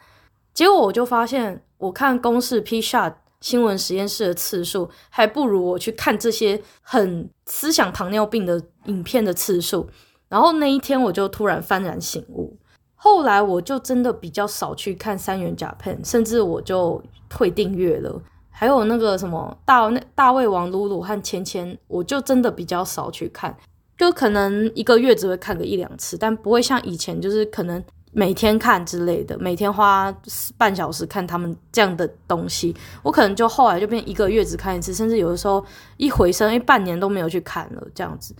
结果我就发现，我看公式 P Shot。新闻实验室的次数还不如我去看这些很思想糖尿病的影片的次数。然后那一天我就突然幡然醒悟，后来我就真的比较少去看三元甲片，甚至我就退订阅了。还有那个什么大那大胃王露露和芊芊，我就真的比较少去看，就可能一个月只会看个一两次，但不会像以前就是可能。每天看之类的，每天花半小时看他们这样的东西，我可能就后来就变一个月只看一次，甚至有的时候一回生，一半年都没有去看了这样子。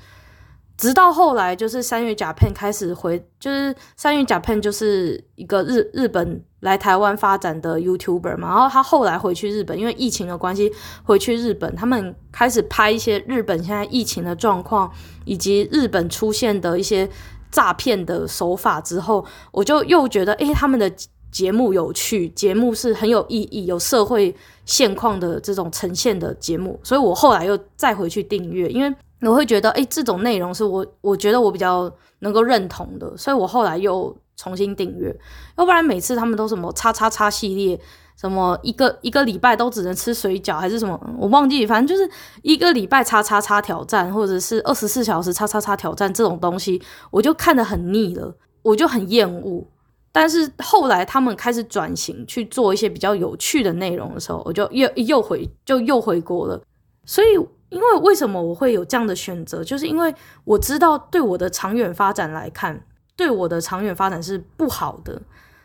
直到后来就是三月甲片开始回，就是三月甲片就是一个日日本来台湾发展的 YouTuber 嘛，然后他后来回去日本，因为疫情的关系回去日本，他们开始拍一些日本现在疫情的状况，以及日本出现的一些。诈骗的手法之后，我就又觉得，诶、他们的节目有趣，节目是很有意义，有社会现况的这种呈现的节目，所以我后来又再回去订阅，因为我会觉得，诶、欸，这种内容是我我觉得我比较能够认同的，所以我后来又重新订阅，要不然每次他们都什么叉叉叉系列。什么一个一个礼拜都只能吃水饺，还是什么？我忘记，反正就是一个礼拜叉叉叉挑战，或者是二十四小时叉叉叉挑战这种东西，我就看得很腻了，我就很厌恶。但是后来他们开始转型去做一些比较有趣的内容的时候，我就又又回就又回国了。所以，因为为什么我会有这样的选择，就是因为我知道对我的长远发展来看，对我的长远发展是不好的。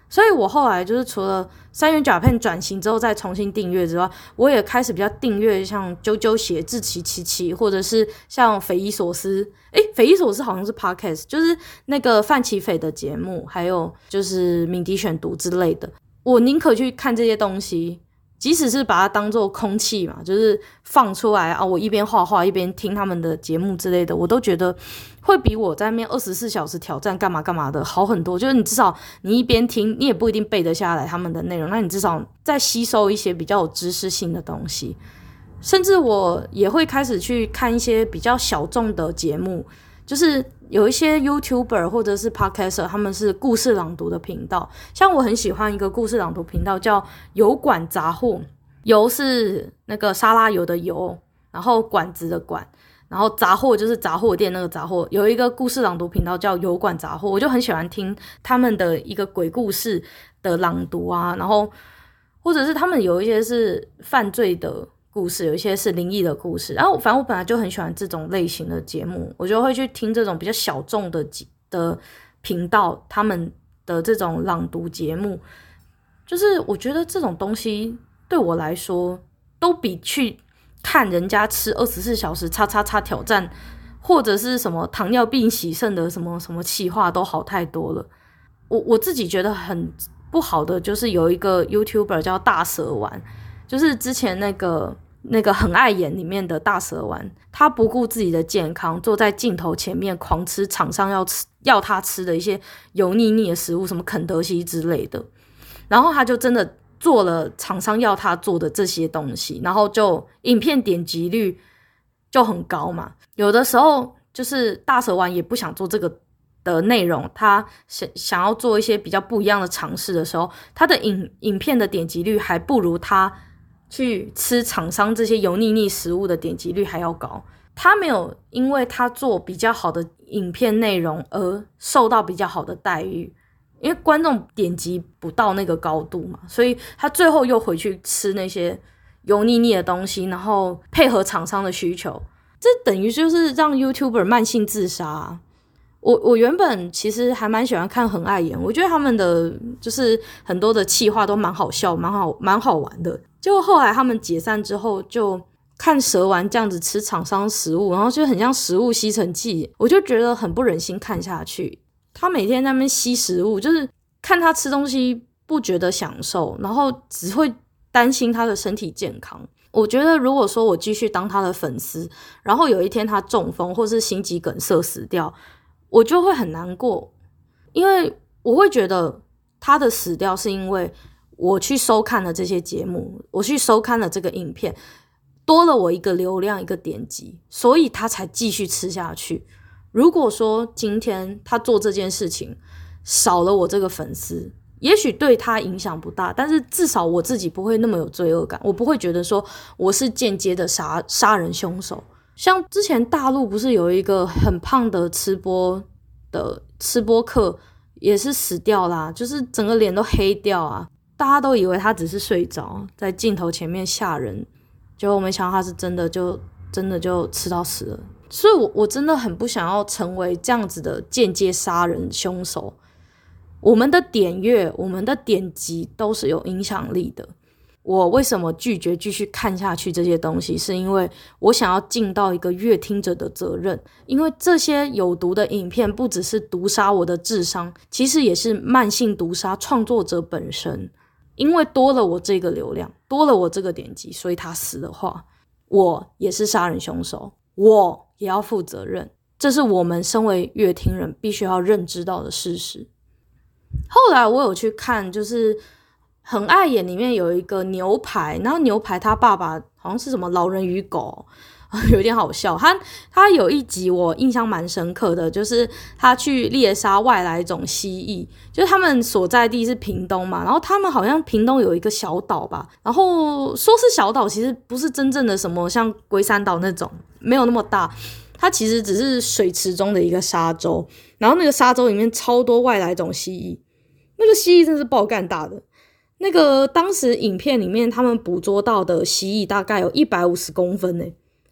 所以我后来就是除了三元甲片转型之后再重新订阅之外，我也开始比较订阅像啾啾鞋、志祺七七，或者是像匪夷所思。诶，匪夷所思好像是 podcast，就是那个范琪斐的节目，还有就是敏迪选读之类的。我宁可去看这些东西。即使是把它当做空气嘛，就是放出来啊，我一边画画一边听他们的节目之类的，我都觉得会比我在那边二十四小时挑战干嘛干嘛的好很多。就是你至少你一边听，你也不一定背得下来他们的内容，那你至少在吸收一些比较有知识性的东西。甚至我也会开始去看一些比较小众的节目，就是。有一些 YouTuber 或者是 Podcaster，他们是故事朗读的频道。像我很喜欢一个故事朗读频道，叫油管杂货。油是那个沙拉油的油，然后管子的管，然后杂货就是杂货店那个杂货。有一个故事朗读频道叫油管杂货，我就很喜欢听他们的一个鬼故事的朗读啊，然后或者是他们有一些是犯罪的。故事有一些是灵异的故事，然后反正我本来就很喜欢这种类型的节目，我就会去听这种比较小众的的频道，他们的这种朗读节目，就是我觉得这种东西对我来说，都比去看人家吃二十四小时叉叉叉挑战，或者是什么糖尿病洗肾的什么什么企划都好太多了。我我自己觉得很不好的就是有一个 YouTuber 叫大蛇丸。就是之前那个那个很爱演里面的大蛇丸，他不顾自己的健康，坐在镜头前面狂吃厂商要吃要他吃的一些油腻腻的食物，什么肯德基之类的。然后他就真的做了厂商要他做的这些东西，然后就影片点击率就很高嘛。有的时候就是大蛇丸也不想做这个的内容，他想想要做一些比较不一样的尝试的时候，他的影影片的点击率还不如他去吃厂商这些油腻腻食物的点击率还要高。他没有因为他做比较好的影片内容而受到比较好的待遇。因为观众点击不到那个高度嘛，所以他最后又回去吃那些油腻腻的东西，然后配合厂商的需求，这等于就是让 YouTuber 慢性自杀。我我原本其实还蛮喜欢看很爱演，我觉得他们的就是很多的气话都蛮好笑，蛮好蛮好玩的。结果后来他们解散之后，就看蛇丸这样子吃厂商食物，然后就很像食物吸尘器，我就觉得很不忍心看下去。他每天在那边吸食物，就是看他吃东西不觉得享受，然后只会担心他的身体健康。我觉得如果说我继续当他的粉丝，然后有一天他中风或是心肌梗塞死掉，我就会很难过，因为我会觉得他的死掉是因为我去收看了这些节目，我去收看了这个影片，多了我一个流量一个点击，所以他才继续吃下去。如果说今天他做这件事情少了我这个粉丝，也许对他影响不大，但是至少我自己不会那么有罪恶感，我不会觉得说我是间接的杀杀人凶手。像之前大陆不是有一个很胖的吃播的吃播客也是死掉啦，就是整个脸都黑掉啊，大家都以为他只是睡着在镜头前面吓人，结果没想到他是真的就真的就吃到死了。所以我，我我真的很不想要成为这样子的间接杀人凶手。我们的点阅、我们的点击都是有影响力的。我为什么拒绝继续看下去这些东西？是因为我想要尽到一个阅听者的责任。因为这些有毒的影片不只是毒杀我的智商，其实也是慢性毒杀创作者本身。因为多了我这个流量，多了我这个点击，所以他死的话，我也是杀人凶手。我。也要负责任，这是我们身为阅听人必须要认知到的事实。后来我有去看，就是很爱演里面有一个牛排，然后牛排他爸爸好像是什么老人与狗，有点好笑。他他有一集我印象蛮深刻的，就是他去猎杀外来种蜥蜴，就是他们所在地是屏东嘛，然后他们好像屏东有一个小岛吧，然后说是小岛，其实不是真正的什么像龟山岛那种。没有那么大，它其实只是水池中的一个沙洲，然后那个沙洲里面超多外来种蜥蜴，那个蜥蜴真是爆干大的。那个当时影片里面他们捕捉到的蜥蜴大概有一百五十公分呢，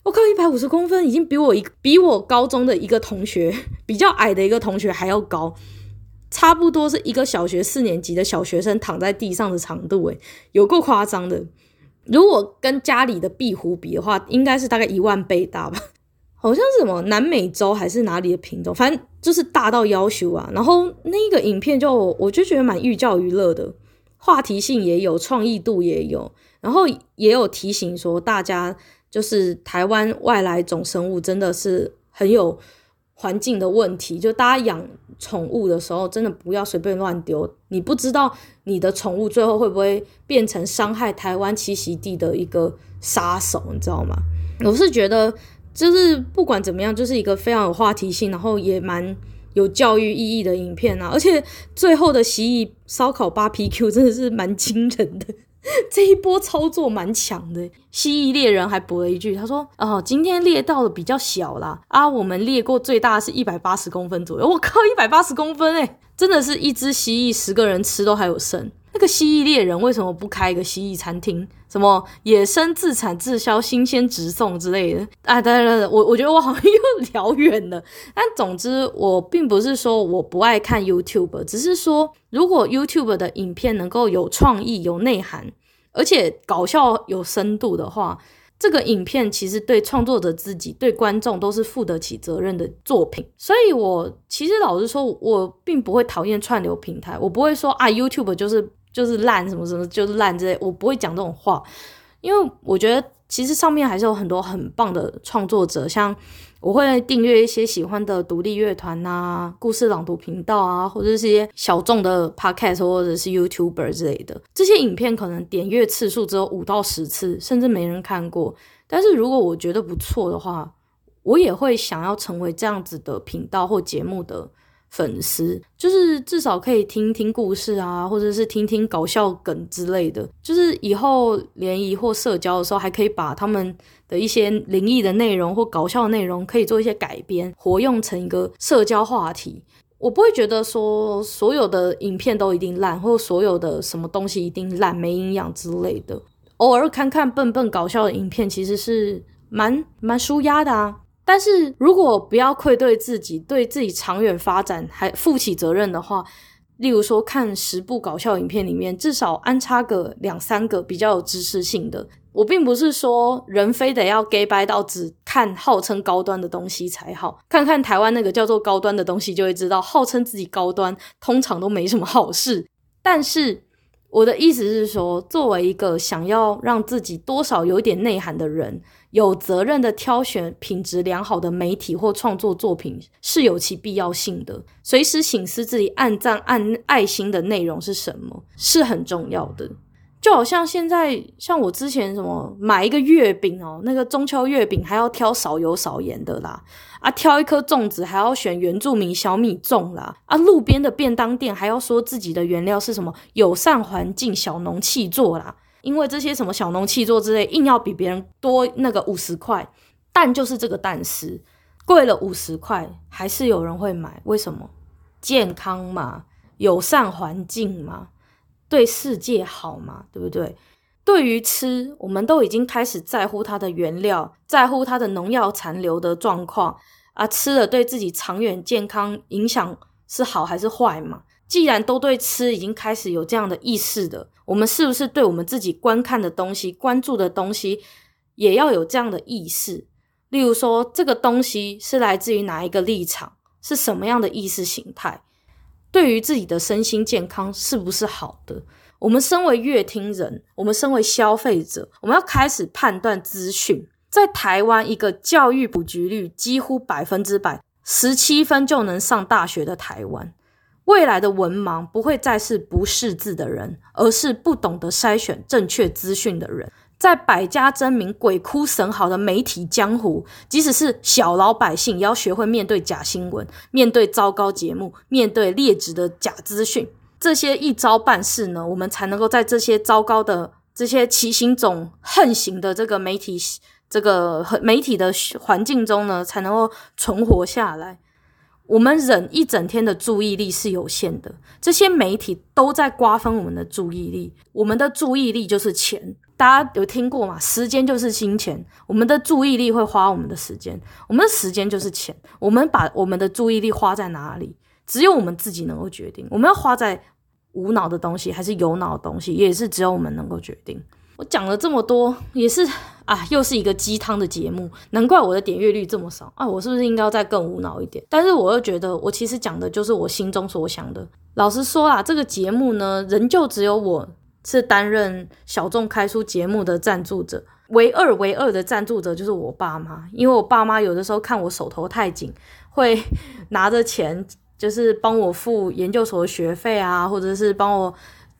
我靠，一百五十公分已经比我一比我高中的一个同学比较矮的一个同学还要高，差不多是一个小学四年级的小学生躺在地上的长度，诶，有够夸张的。如果跟家里的壁虎比的话，应该是大概一万倍大吧？好像是什么南美洲还是哪里的品种，反正就是大到夭寿啊。然后那个影片就我就觉得蛮寓教于乐的，话题性也有，创意度也有，然后也有提醒说大家，就是台湾外来种生物真的是很有环境的问题，就大家养宠物的时候，真的不要随便乱丢。你不知道你的宠物最后会不会变成伤害台湾栖息地的一个杀手，你知道吗？我是觉得，就是不管怎么样，就是一个非常有话题性，然后也蛮有教育意义的影片啊。而且最后的蜥蜴烧烤 BBQ 真的是蛮惊人的。这一波操作蛮强的，蜥蜴猎人还补了一句，他说：“哦，今天猎到的比较小啦，啊，我们猎过最大的是一百八十公分左右。我靠，一百八十公分诶，真的是一只蜥蜴十个人吃都还有剩。那个蜥蜴猎人为什么不开一个蜥蜴餐厅？什么野生自产自销、新鲜直送之类的？啊，对对对，我我觉得我好像又聊远了。但总之，我并不是说我不爱看 YouTube，只是说。”如果 YouTube 的影片能够有创意、有内涵，而且搞笑有深度的话，这个影片其实对创作者自己、对观众都是负得起责任的作品。所以，我其实老实说，我并不会讨厌串流平台，我不会说啊 YouTube 就是就是烂什么什么就是烂之类，我不会讲这种话，因为我觉得其实上面还是有很多很棒的创作者，像我会订阅一些喜欢的独立乐团啊、故事朗读频道啊，或者是一些小众的 podcast 或者是 YouTuber 之类的。这些影片可能点阅次数只有五到十次，甚至没人看过。但是如果我觉得不错的话，我也会想要成为这样子的频道或节目的。粉丝就是至少可以听听故事啊，或者是听听搞笑梗之类的。就是以后联谊或社交的时候，还可以把他们的一些灵异的内容或搞笑内容，可以做一些改编，活用成一个社交话题。我不会觉得说所有的影片都一定烂，或所有的什么东西一定烂没营养之类的。偶尔看看笨笨搞笑的影片，其实是蛮蛮舒压的啊。但是如果不要愧对自己，对自己长远发展还负起责任的话，例如说看十部搞笑影片里面，至少安插个两三个比较有知识性的。我并不是说人非得要 gay 掰到只看号称高端的东西才好，看看台湾那个叫做高端的东西，就会知道号称自己高端通常都没什么好事。但是我的意思是说，作为一个想要让自己多少有点内涵的人。有责任的挑选品质良好的媒体或创作作品是有其必要性的。随时醒思自己按赞按爱心的内容是什么，是很重要的。就好像现在，像我之前什么买一个月饼哦，那个中秋月饼还要挑少油少盐的啦，啊，挑一颗粽子还要选原住民小米粽啦，啊，路边的便当店还要说自己的原料是什么友善环境小农气作啦。因为这些什么小农气作之类，硬要比别人多那个五十块，但就是这个但是贵了五十块，还是有人会买。为什么？健康嘛，友善环境嘛，对世界好嘛，对不对？对于吃，我们都已经开始在乎它的原料，在乎它的农药残留的状况啊，吃了对自己长远健康影响是好还是坏嘛？既然都对吃已经开始有这样的意识的，我们是不是对我们自己观看的东西、关注的东西，也要有这样的意识？例如说，这个东西是来自于哪一个立场，是什么样的意识形态？对于自己的身心健康是不是好的？我们身为乐听人，我们身为消费者，我们要开始判断资讯。在台湾，一个教育普及率几乎百分之百，十七分就能上大学的台湾。未来的文盲不会再是不识字的人，而是不懂得筛选正确资讯的人。在百家争鸣、鬼哭神嚎的媒体江湖，即使是小老百姓，也要学会面对假新闻、面对糟糕节目、面对劣质的假资讯。这些一招半式呢，我们才能够在这些糟糕的、这些奇行种横行的这个媒体、这个媒体的环境中呢，才能够存活下来。我们人一整天的注意力是有限的，这些媒体都在瓜分我们的注意力。我们的注意力就是钱，大家有听过吗？时间就是金钱，我们的注意力会花我们的时间，我们的时间就是钱。我们把我们的注意力花在哪里，只有我们自己能够决定。我们要花在无脑的东西，还是有脑的东西，也是只有我们能够决定。我讲了这么多，也是啊，又是一个鸡汤的节目，难怪我的点阅率这么少啊！我是不是应该再更无脑一点？但是我又觉得，我其实讲的就是我心中所想的。老实说啊，这个节目呢，仍旧只有我是担任小众开书节目的赞助者，唯二唯二的赞助者就是我爸妈，因为我爸妈有的时候看我手头太紧，会拿着钱就是帮我付研究所的学费啊，或者是帮我。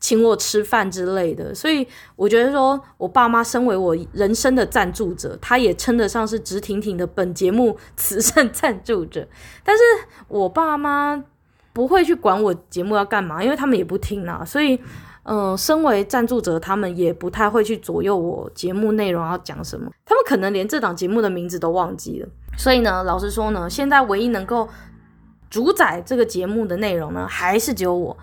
请我吃饭之类的，所以我觉得说，我爸妈身为我人生的赞助者，他也称得上是直挺挺的本节目慈善赞助者。但是我爸妈不会去管我节目要干嘛，因为他们也不听啊。所以，嗯、身为赞助者，他们也不太会去左右我节目内容要讲什么。他们可能连这档节目的名字都忘记了。所以呢，老实说呢，现在唯一能够主宰这个节目的内容呢，还是只有我。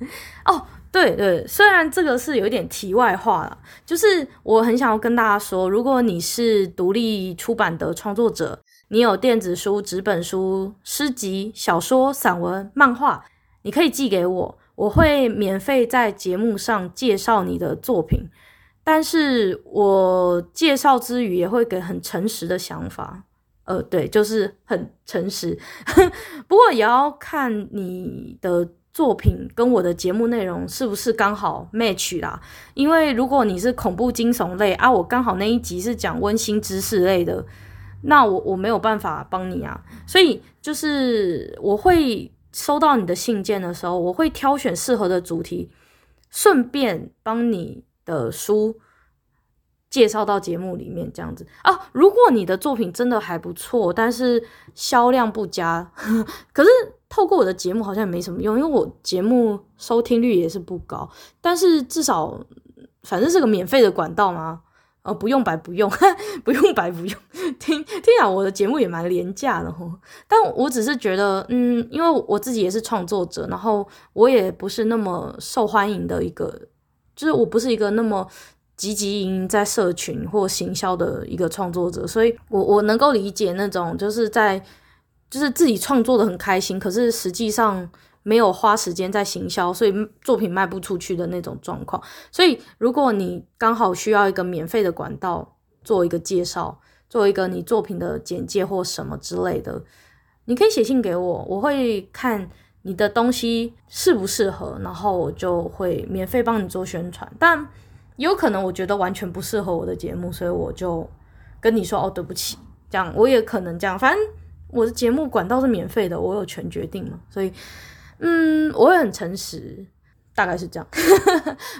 哦。对对，虽然这个是有一点题外话了，就是我很想要跟大家说，如果你是独立出版的创作者，你有电子书、纸本书、诗集、小说、散文、漫画，你可以寄给我，我会免费在节目上介绍你的作品，但是我介绍之余也会给很诚实的想法，呃，对，就是很诚实，不过也要看你的。作品跟我的节目内容是不是刚好 match 啦？因为如果你是恐怖惊悚类啊，我刚好那一集是讲温馨知识类的，那我我没有办法帮你啊。所以就是我会收到你的信件的时候，我会挑选适合的主题，顺便帮你的书介绍到节目里面这样子啊。如果你的作品真的还不错，但是销量不佳，可是。透过我的节目好像也没什么用，因为我节目收听率也是不高。但是至少，反正是个免费的管道嘛，呃，不用白不用，不用白不用。听听讲我的节目也蛮廉价的吼，但我只是觉得，嗯，因为我自己也是创作者，然后我也不是那么受欢迎的一个，就是我不是一个那么积极营在社群或行销的一个创作者，所以我我能够理解那种就是在。就是自己创作的很开心，可是实际上没有花时间在行销，所以作品卖不出去的那种状况。所以如果你刚好需要一个免费的管道做一个介绍，做一个你作品的简介或什么之类的，你可以写信给我，我会看你的东西适不适合，然后我就会免费帮你做宣传。但有可能我觉得完全不适合我的节目，所以我就跟你说哦，对不起，这样我也可能这样，反正。我的节目管道是免费的，我有权决定嘛，所以，嗯，我会很诚实，大概是这样。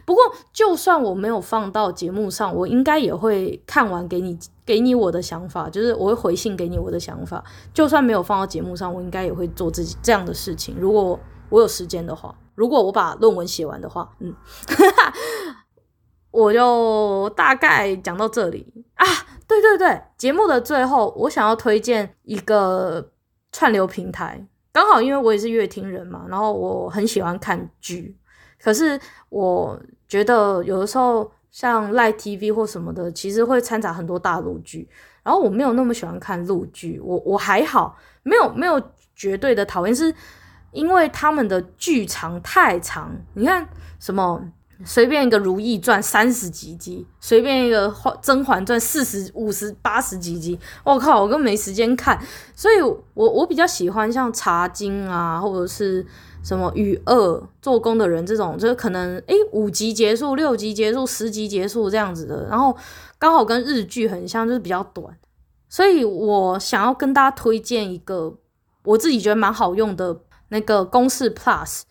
不过，就算我没有放到节目上，我应该也会看完给你，给你我的想法，就是我会回信给你我的想法。就算没有放到节目上，我应该也会做自己这样的事情。如果我有时间的话，如果我把论文写完的话，嗯，我就大概讲到这里啊。对对对，节目的最后，我想要推荐一个串流平台。刚好因为我也是乐听人嘛，然后我很喜欢看剧。可是我觉得有的时候像 Line TV 或什么的，其实会掺杂很多大陆剧。然后我没有那么喜欢看陆剧，我我还好，没有没有绝对的讨厌，是因为他们的剧长太长。你看什么？随便一个《如懿传》三十几集，随便一个《甄嬛传》四十五十八十几集，我靠，我根本没时间看。所以我，我比较喜欢像《茶经》啊，或者是什么《与恶做工的人》这种，就是可能诶五集结束、六集结束、十集结束这样子的，然后刚好跟日剧很像，就是比较短。所以我想要跟大家推荐一个我自己觉得蛮好用的那个公式 Plus。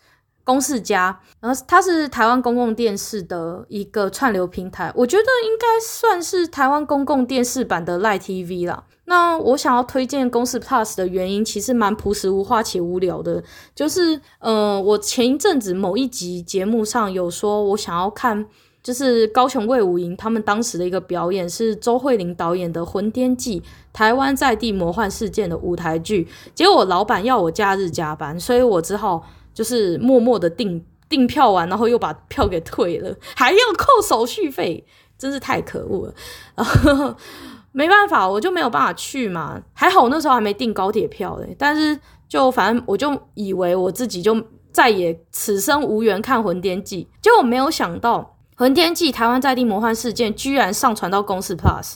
公视+，然后它是台湾公共电视的一个串流平台，我觉得应该算是台湾公共电视版的 Line TV 啦。那我想要推荐公视 Plus 的原因，其实蛮朴实无华且无聊的，就是呃，我前一阵子某一集节目上有说，我想要看就是高雄魏武营他们当时的一个表演，是周慧玲导演的《魂颠记》，台湾在地魔幻事件的舞台剧。结果老板要我假日加班，所以我只好。就是默默的订订票完，然后又把票给退了，还要扣手续费，真是太可恶了。然后没办法，我就没有办法去嘛。还好那时候还没订高铁票嘞，但是就反正我就以为我自己就再也此生无缘看《魂天记》，结果没有想到《魂天记》台湾在地魔幻事件居然上传到公司 Plus，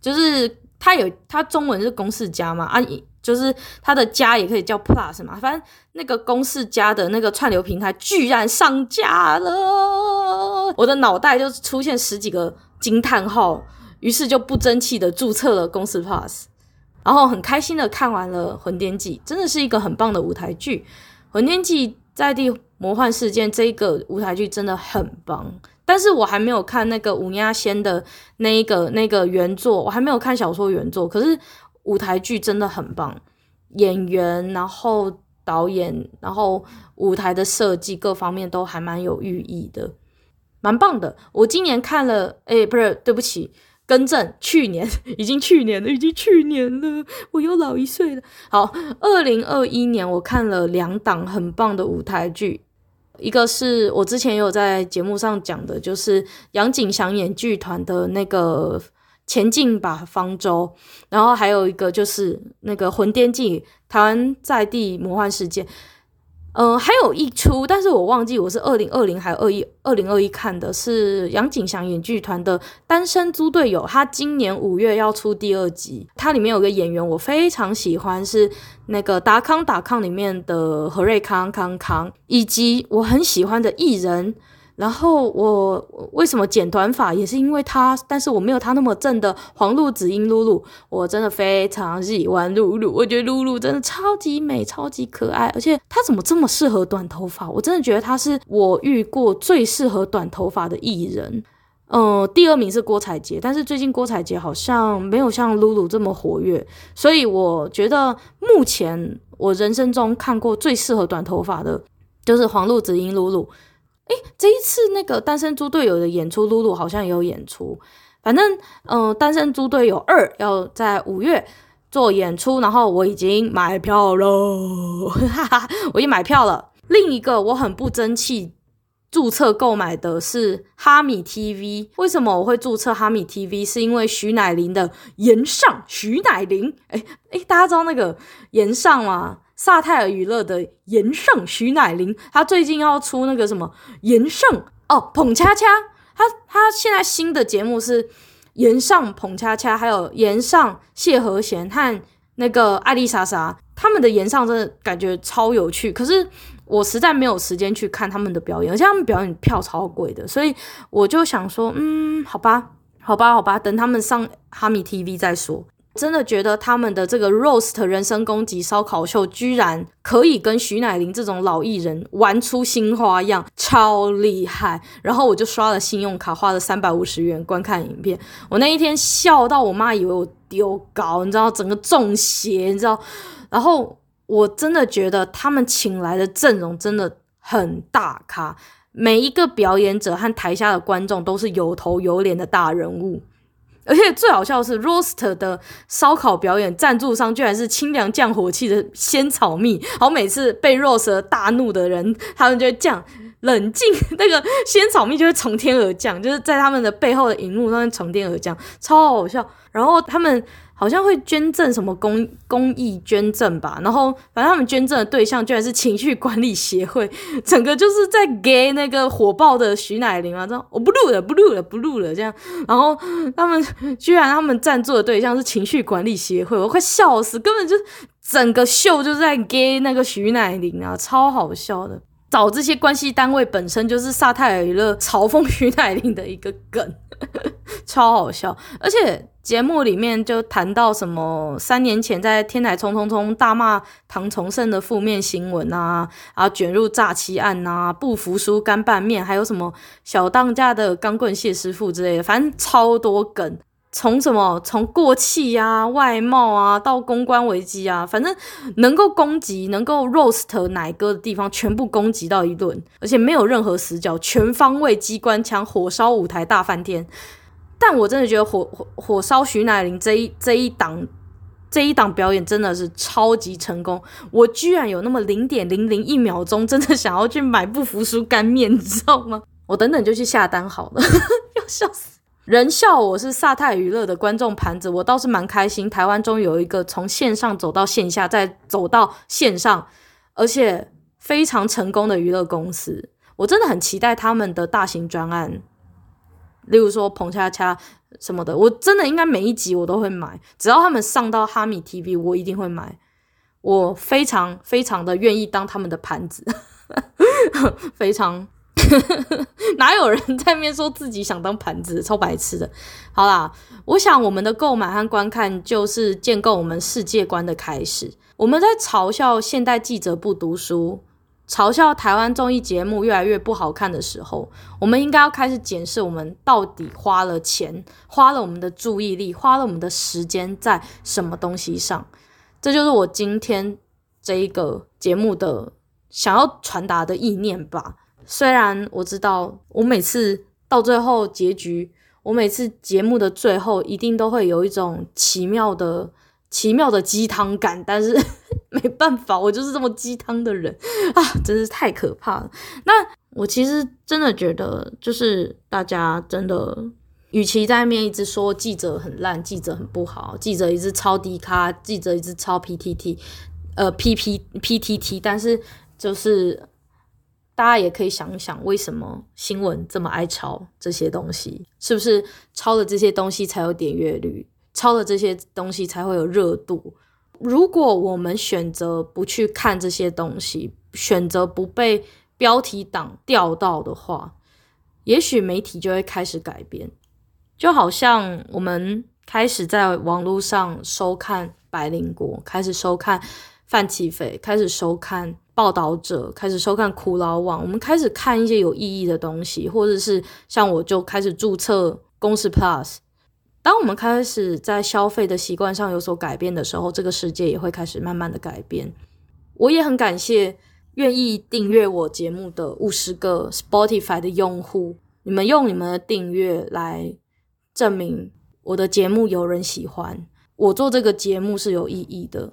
就是它有它中文是公视+嘛啊。就是它的加也可以叫 Plus 嘛，反正那个公式家的那个串流平台居然上架了，我的脑袋就出现十几个惊叹号，于是就不争气的注册了公视 Plus，然后很开心的看完了《魂颠记》，真的是一个很棒的舞台剧，《魂颠记》在地魔幻事件这一个舞台剧真的很棒，但是我还没有看那个武亚仙的那一个那个原作，我还没有看小说原作，可是。舞台剧真的很棒，演员，然后导演，然后舞台的设计各方面都还蛮有寓意的，蛮棒的。我今年看了，诶，不是，对不起，更正，去年 已经去年了，已经去年了，我又老一岁了。好，二零二一年我看了两档很棒的舞台剧，一个是我之前有在节目上讲的，就是杨景祥演剧团的那个。前进吧，方舟。然后还有一个就是那个《魂颠记》，台湾在地魔幻事件。嗯、呃，还有一出，但是我忘记我是二零二零还是二一二零二一看的，是杨景祥演剧团的《单身租队友》，他今年五月要出第二集。它里面有个演员我非常喜欢，是那个达康达康里面的何瑞康康康，以及我很喜欢的艺人。然后我为什么剪短发，也是因为他，但是我没有他那么正的黄路梓茵露露，我真的非常喜欢露露，我觉得露露真的超级美，超级可爱，而且她怎么这么适合短头发？我真的觉得她是我遇过最适合短头发的艺人。嗯，第二名是郭采洁，但是最近郭采洁好像没有像露露这么活跃，所以我觉得目前我人生中看过最适合短头发的，就是黄路梓茵露露。诶，这一次那个《单身猪队友》的演出，露露好像也有演出。反正，嗯、呃，《单身猪队友二》要在五月做演出，然后我已经买票了，哈哈，我已经买票了。另一个我很不争气注册购买的是哈米 TV。为什么我会注册哈米 TV？是因为徐乃麟的炎上，徐乃麟。诶诶，大家知道那个炎上吗？萨泰尔娱乐的炎上徐乃麟，他最近要出那个什么炎上哦捧恰恰，他他现在新的节目是炎上捧恰恰，还有炎上谢和弦和那个艾丽莎莎，他们的炎上真的感觉超有趣，可是我实在没有时间去看他们的表演，而且他们表演票超贵的，所以我就想说，嗯，好吧，好吧，好吧，等他们上哈米 TV 再说。真的觉得他们的这个 roast 人身攻击烧烤秀，居然可以跟徐乃麟这种老艺人玩出新花样，超厉害！然后我就刷了信用卡，花了三百五十元观看影片。我那一天笑到我妈以为我丢稿，你知道，整个中邪，你知道。然后我真的觉得他们请来的阵容真的很大咖，每一个表演者和台下的观众都是有头有脸的大人物。而且最好笑的是，Roaster 的烧烤表演赞助商居然是清凉降火气的仙草蜜。好每次被 Roast 大怒的人，他们就会降冷静，那个仙草蜜就会从天而降，就是在他们的背后的荧幕上面从天而降，超好笑。然后他们。好像会捐赠什么公公益捐赠吧，然后反正他们捐赠的对象居然是情绪管理协会，整个就是在给那个火爆的徐乃麟啊，这样我不录了，不录了，不录了这样，然后他们居然他们赞助的对象是情绪管理协会，我快笑死，根本就整个秀就是在给那个徐乃麟啊，超好笑的，找这些关系单位本身就是萨泰尔娱乐嘲讽徐乃麟的一个梗，超好笑，而且。节目里面就谈到什么三年前在天台冲冲冲大骂唐崇盛的负面新闻啊，然后卷入诈欺案啊，不服输干拌面，还有什么小当家的钢棍谢师傅之类的，反正超多梗。从什么从过气啊、外貌啊到公关危机啊，反正能够攻击、能够 roast 奶哥的地方，全部攻击到一顿，而且没有任何死角，全方位机关枪火烧舞台大翻天。但我真的觉得火火火烧徐乃麟这一这一档这一档表演真的是超级成功，我居然有那么零点零零一秒钟真的想要去买不服输干面，你知道吗？我等等就去下单好了，要笑死人笑我是萨泰娱乐的观众盘子，我倒是蛮开心，台湾终于有一个从线上走到线下再走到线上，而且非常成功的娱乐公司，我真的很期待他们的大型专案。例如说彭恰恰什么的，我真的应该每一集我都会买，只要他们上到哈米 TV，我一定会买。我非常非常的愿意当他们的盘子，非常 哪有人在面说自己想当盘子，超白痴的。好啦，我想我们的购买和观看就是建构我们世界观的开始。我们在嘲笑现代记者不读书。嘲笑台湾综艺节目越来越不好看的时候，我们应该要开始检视我们到底花了钱、花了我们的注意力、花了我们的时间在什么东西上。这就是我今天这一个节目的想要传达的意念吧。虽然我知道，我每次到最后结局，我每次节目的最后一定都会有一种奇妙的。奇妙的鸡汤感，但是 没办法，我就是这么鸡汤的人啊，真是太可怕了。那我其实真的觉得，就是大家真的，与其在面一直说记者很烂，记者很不好，记者一直抄低咖，记者一直抄 PTT，呃，P P P T T，但是就是大家也可以想想，为什么新闻这么爱抄这些东西？是不是抄了这些东西才有点阅率？抄了这些东西才会有热度？如果我们选择不去看这些东西，选择不被标题党钓到的话，也许媒体就会开始改变。就好像我们开始在网络上收看白灵国，开始收看范琪斐，开始收看报道者，开始收看苦劳网，我们开始看一些有意义的东西，或者是像我就开始注册公司 Plus。当我们开始在消费的习惯上有所改变的时候，这个世界也会开始慢慢的改变。我也很感谢愿意订阅我节目的五十个 Spotify 的用户，你们用你们的订阅来证明我的节目有人喜欢，我做这个节目是有意义的。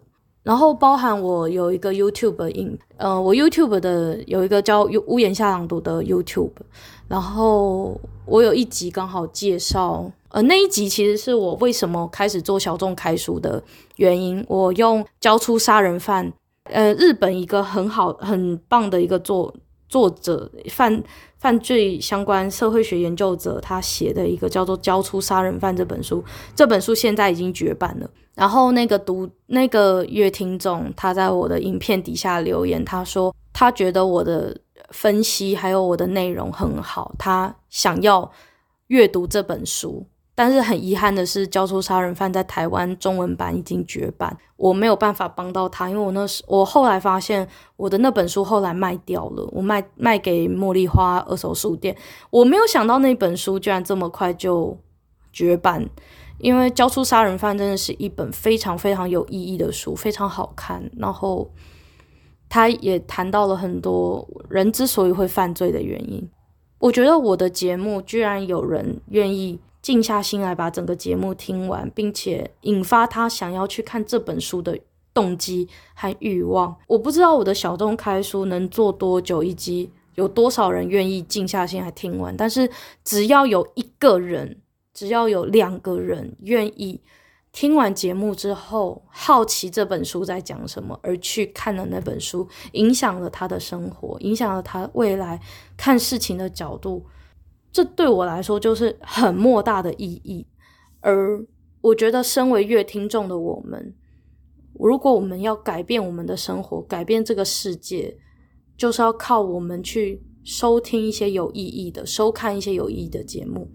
然后包含我有一个 YouTube 影，呃，我 YouTube 的有一个叫屋檐下朗读的 YouTube，然后我有一集刚好介绍。呃，那一集其实是我为什么开始做小众开书的原因。我用交出杀人犯，呃，日本一个很好很棒的一个作作者，犯犯罪相关社会学研究者，他写的一个叫做《交出杀人犯》这本书。这本书现在已经绝版了。然后那个读那个乐听众，他在我的影片底下留言，他说他觉得我的分析还有我的内容很好，他想要阅读这本书。但是很遗憾的是，交出杀人犯在台湾中文版已经绝版，我没有办法帮到他，因为我那时我后来发现我的那本书后来卖掉了，我卖卖给茉莉花二手书店，我没有想到那本书居然这么快就绝版，因为交出杀人犯真的是一本非常非常有意义的书，非常好看，然后他也谈到了很多人之所以会犯罪的原因，我觉得我的节目居然有人愿意。静下心来把整个节目听完，并且引发他想要去看这本书的动机和欲望。我不知道我的小众开书能做多久，以及有多少人愿意静下心来听完。但是只要有一个人，只要有两个人愿意听完节目之后，好奇这本书在讲什么，而去看了那本书，影响了他的生活，影响了他未来看事情的角度。这对我来说就是很莫大的意义，而我觉得，身为乐听众的我们，如果我们要改变我们的生活，改变这个世界，就是要靠我们去收听一些有意义的、收看一些有意义的节目。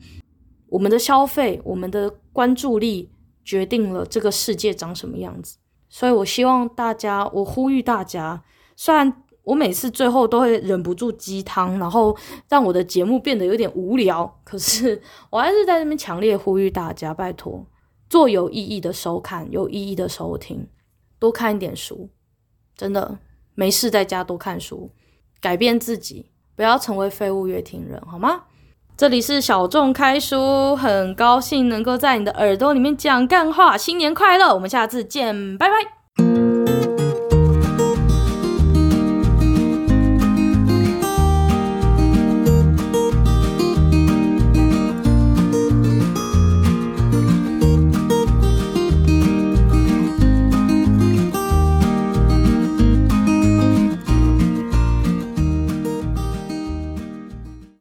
我们的消费，我们的关注力，决定了这个世界长什么样子。所以我希望大家，我呼吁大家，虽然。我每次最后都会忍不住鸡汤，然后让我的节目变得有点无聊。可是 我还是在这边强烈呼吁大家，拜托做有意义的收看，有意义的收听，多看一点书，真的没事在家多看书，改变自己，不要成为废物乐听人，好吗？这里是小众开书，很高兴能够在你的耳朵里面讲干话。新年快乐，我们下次见，拜拜。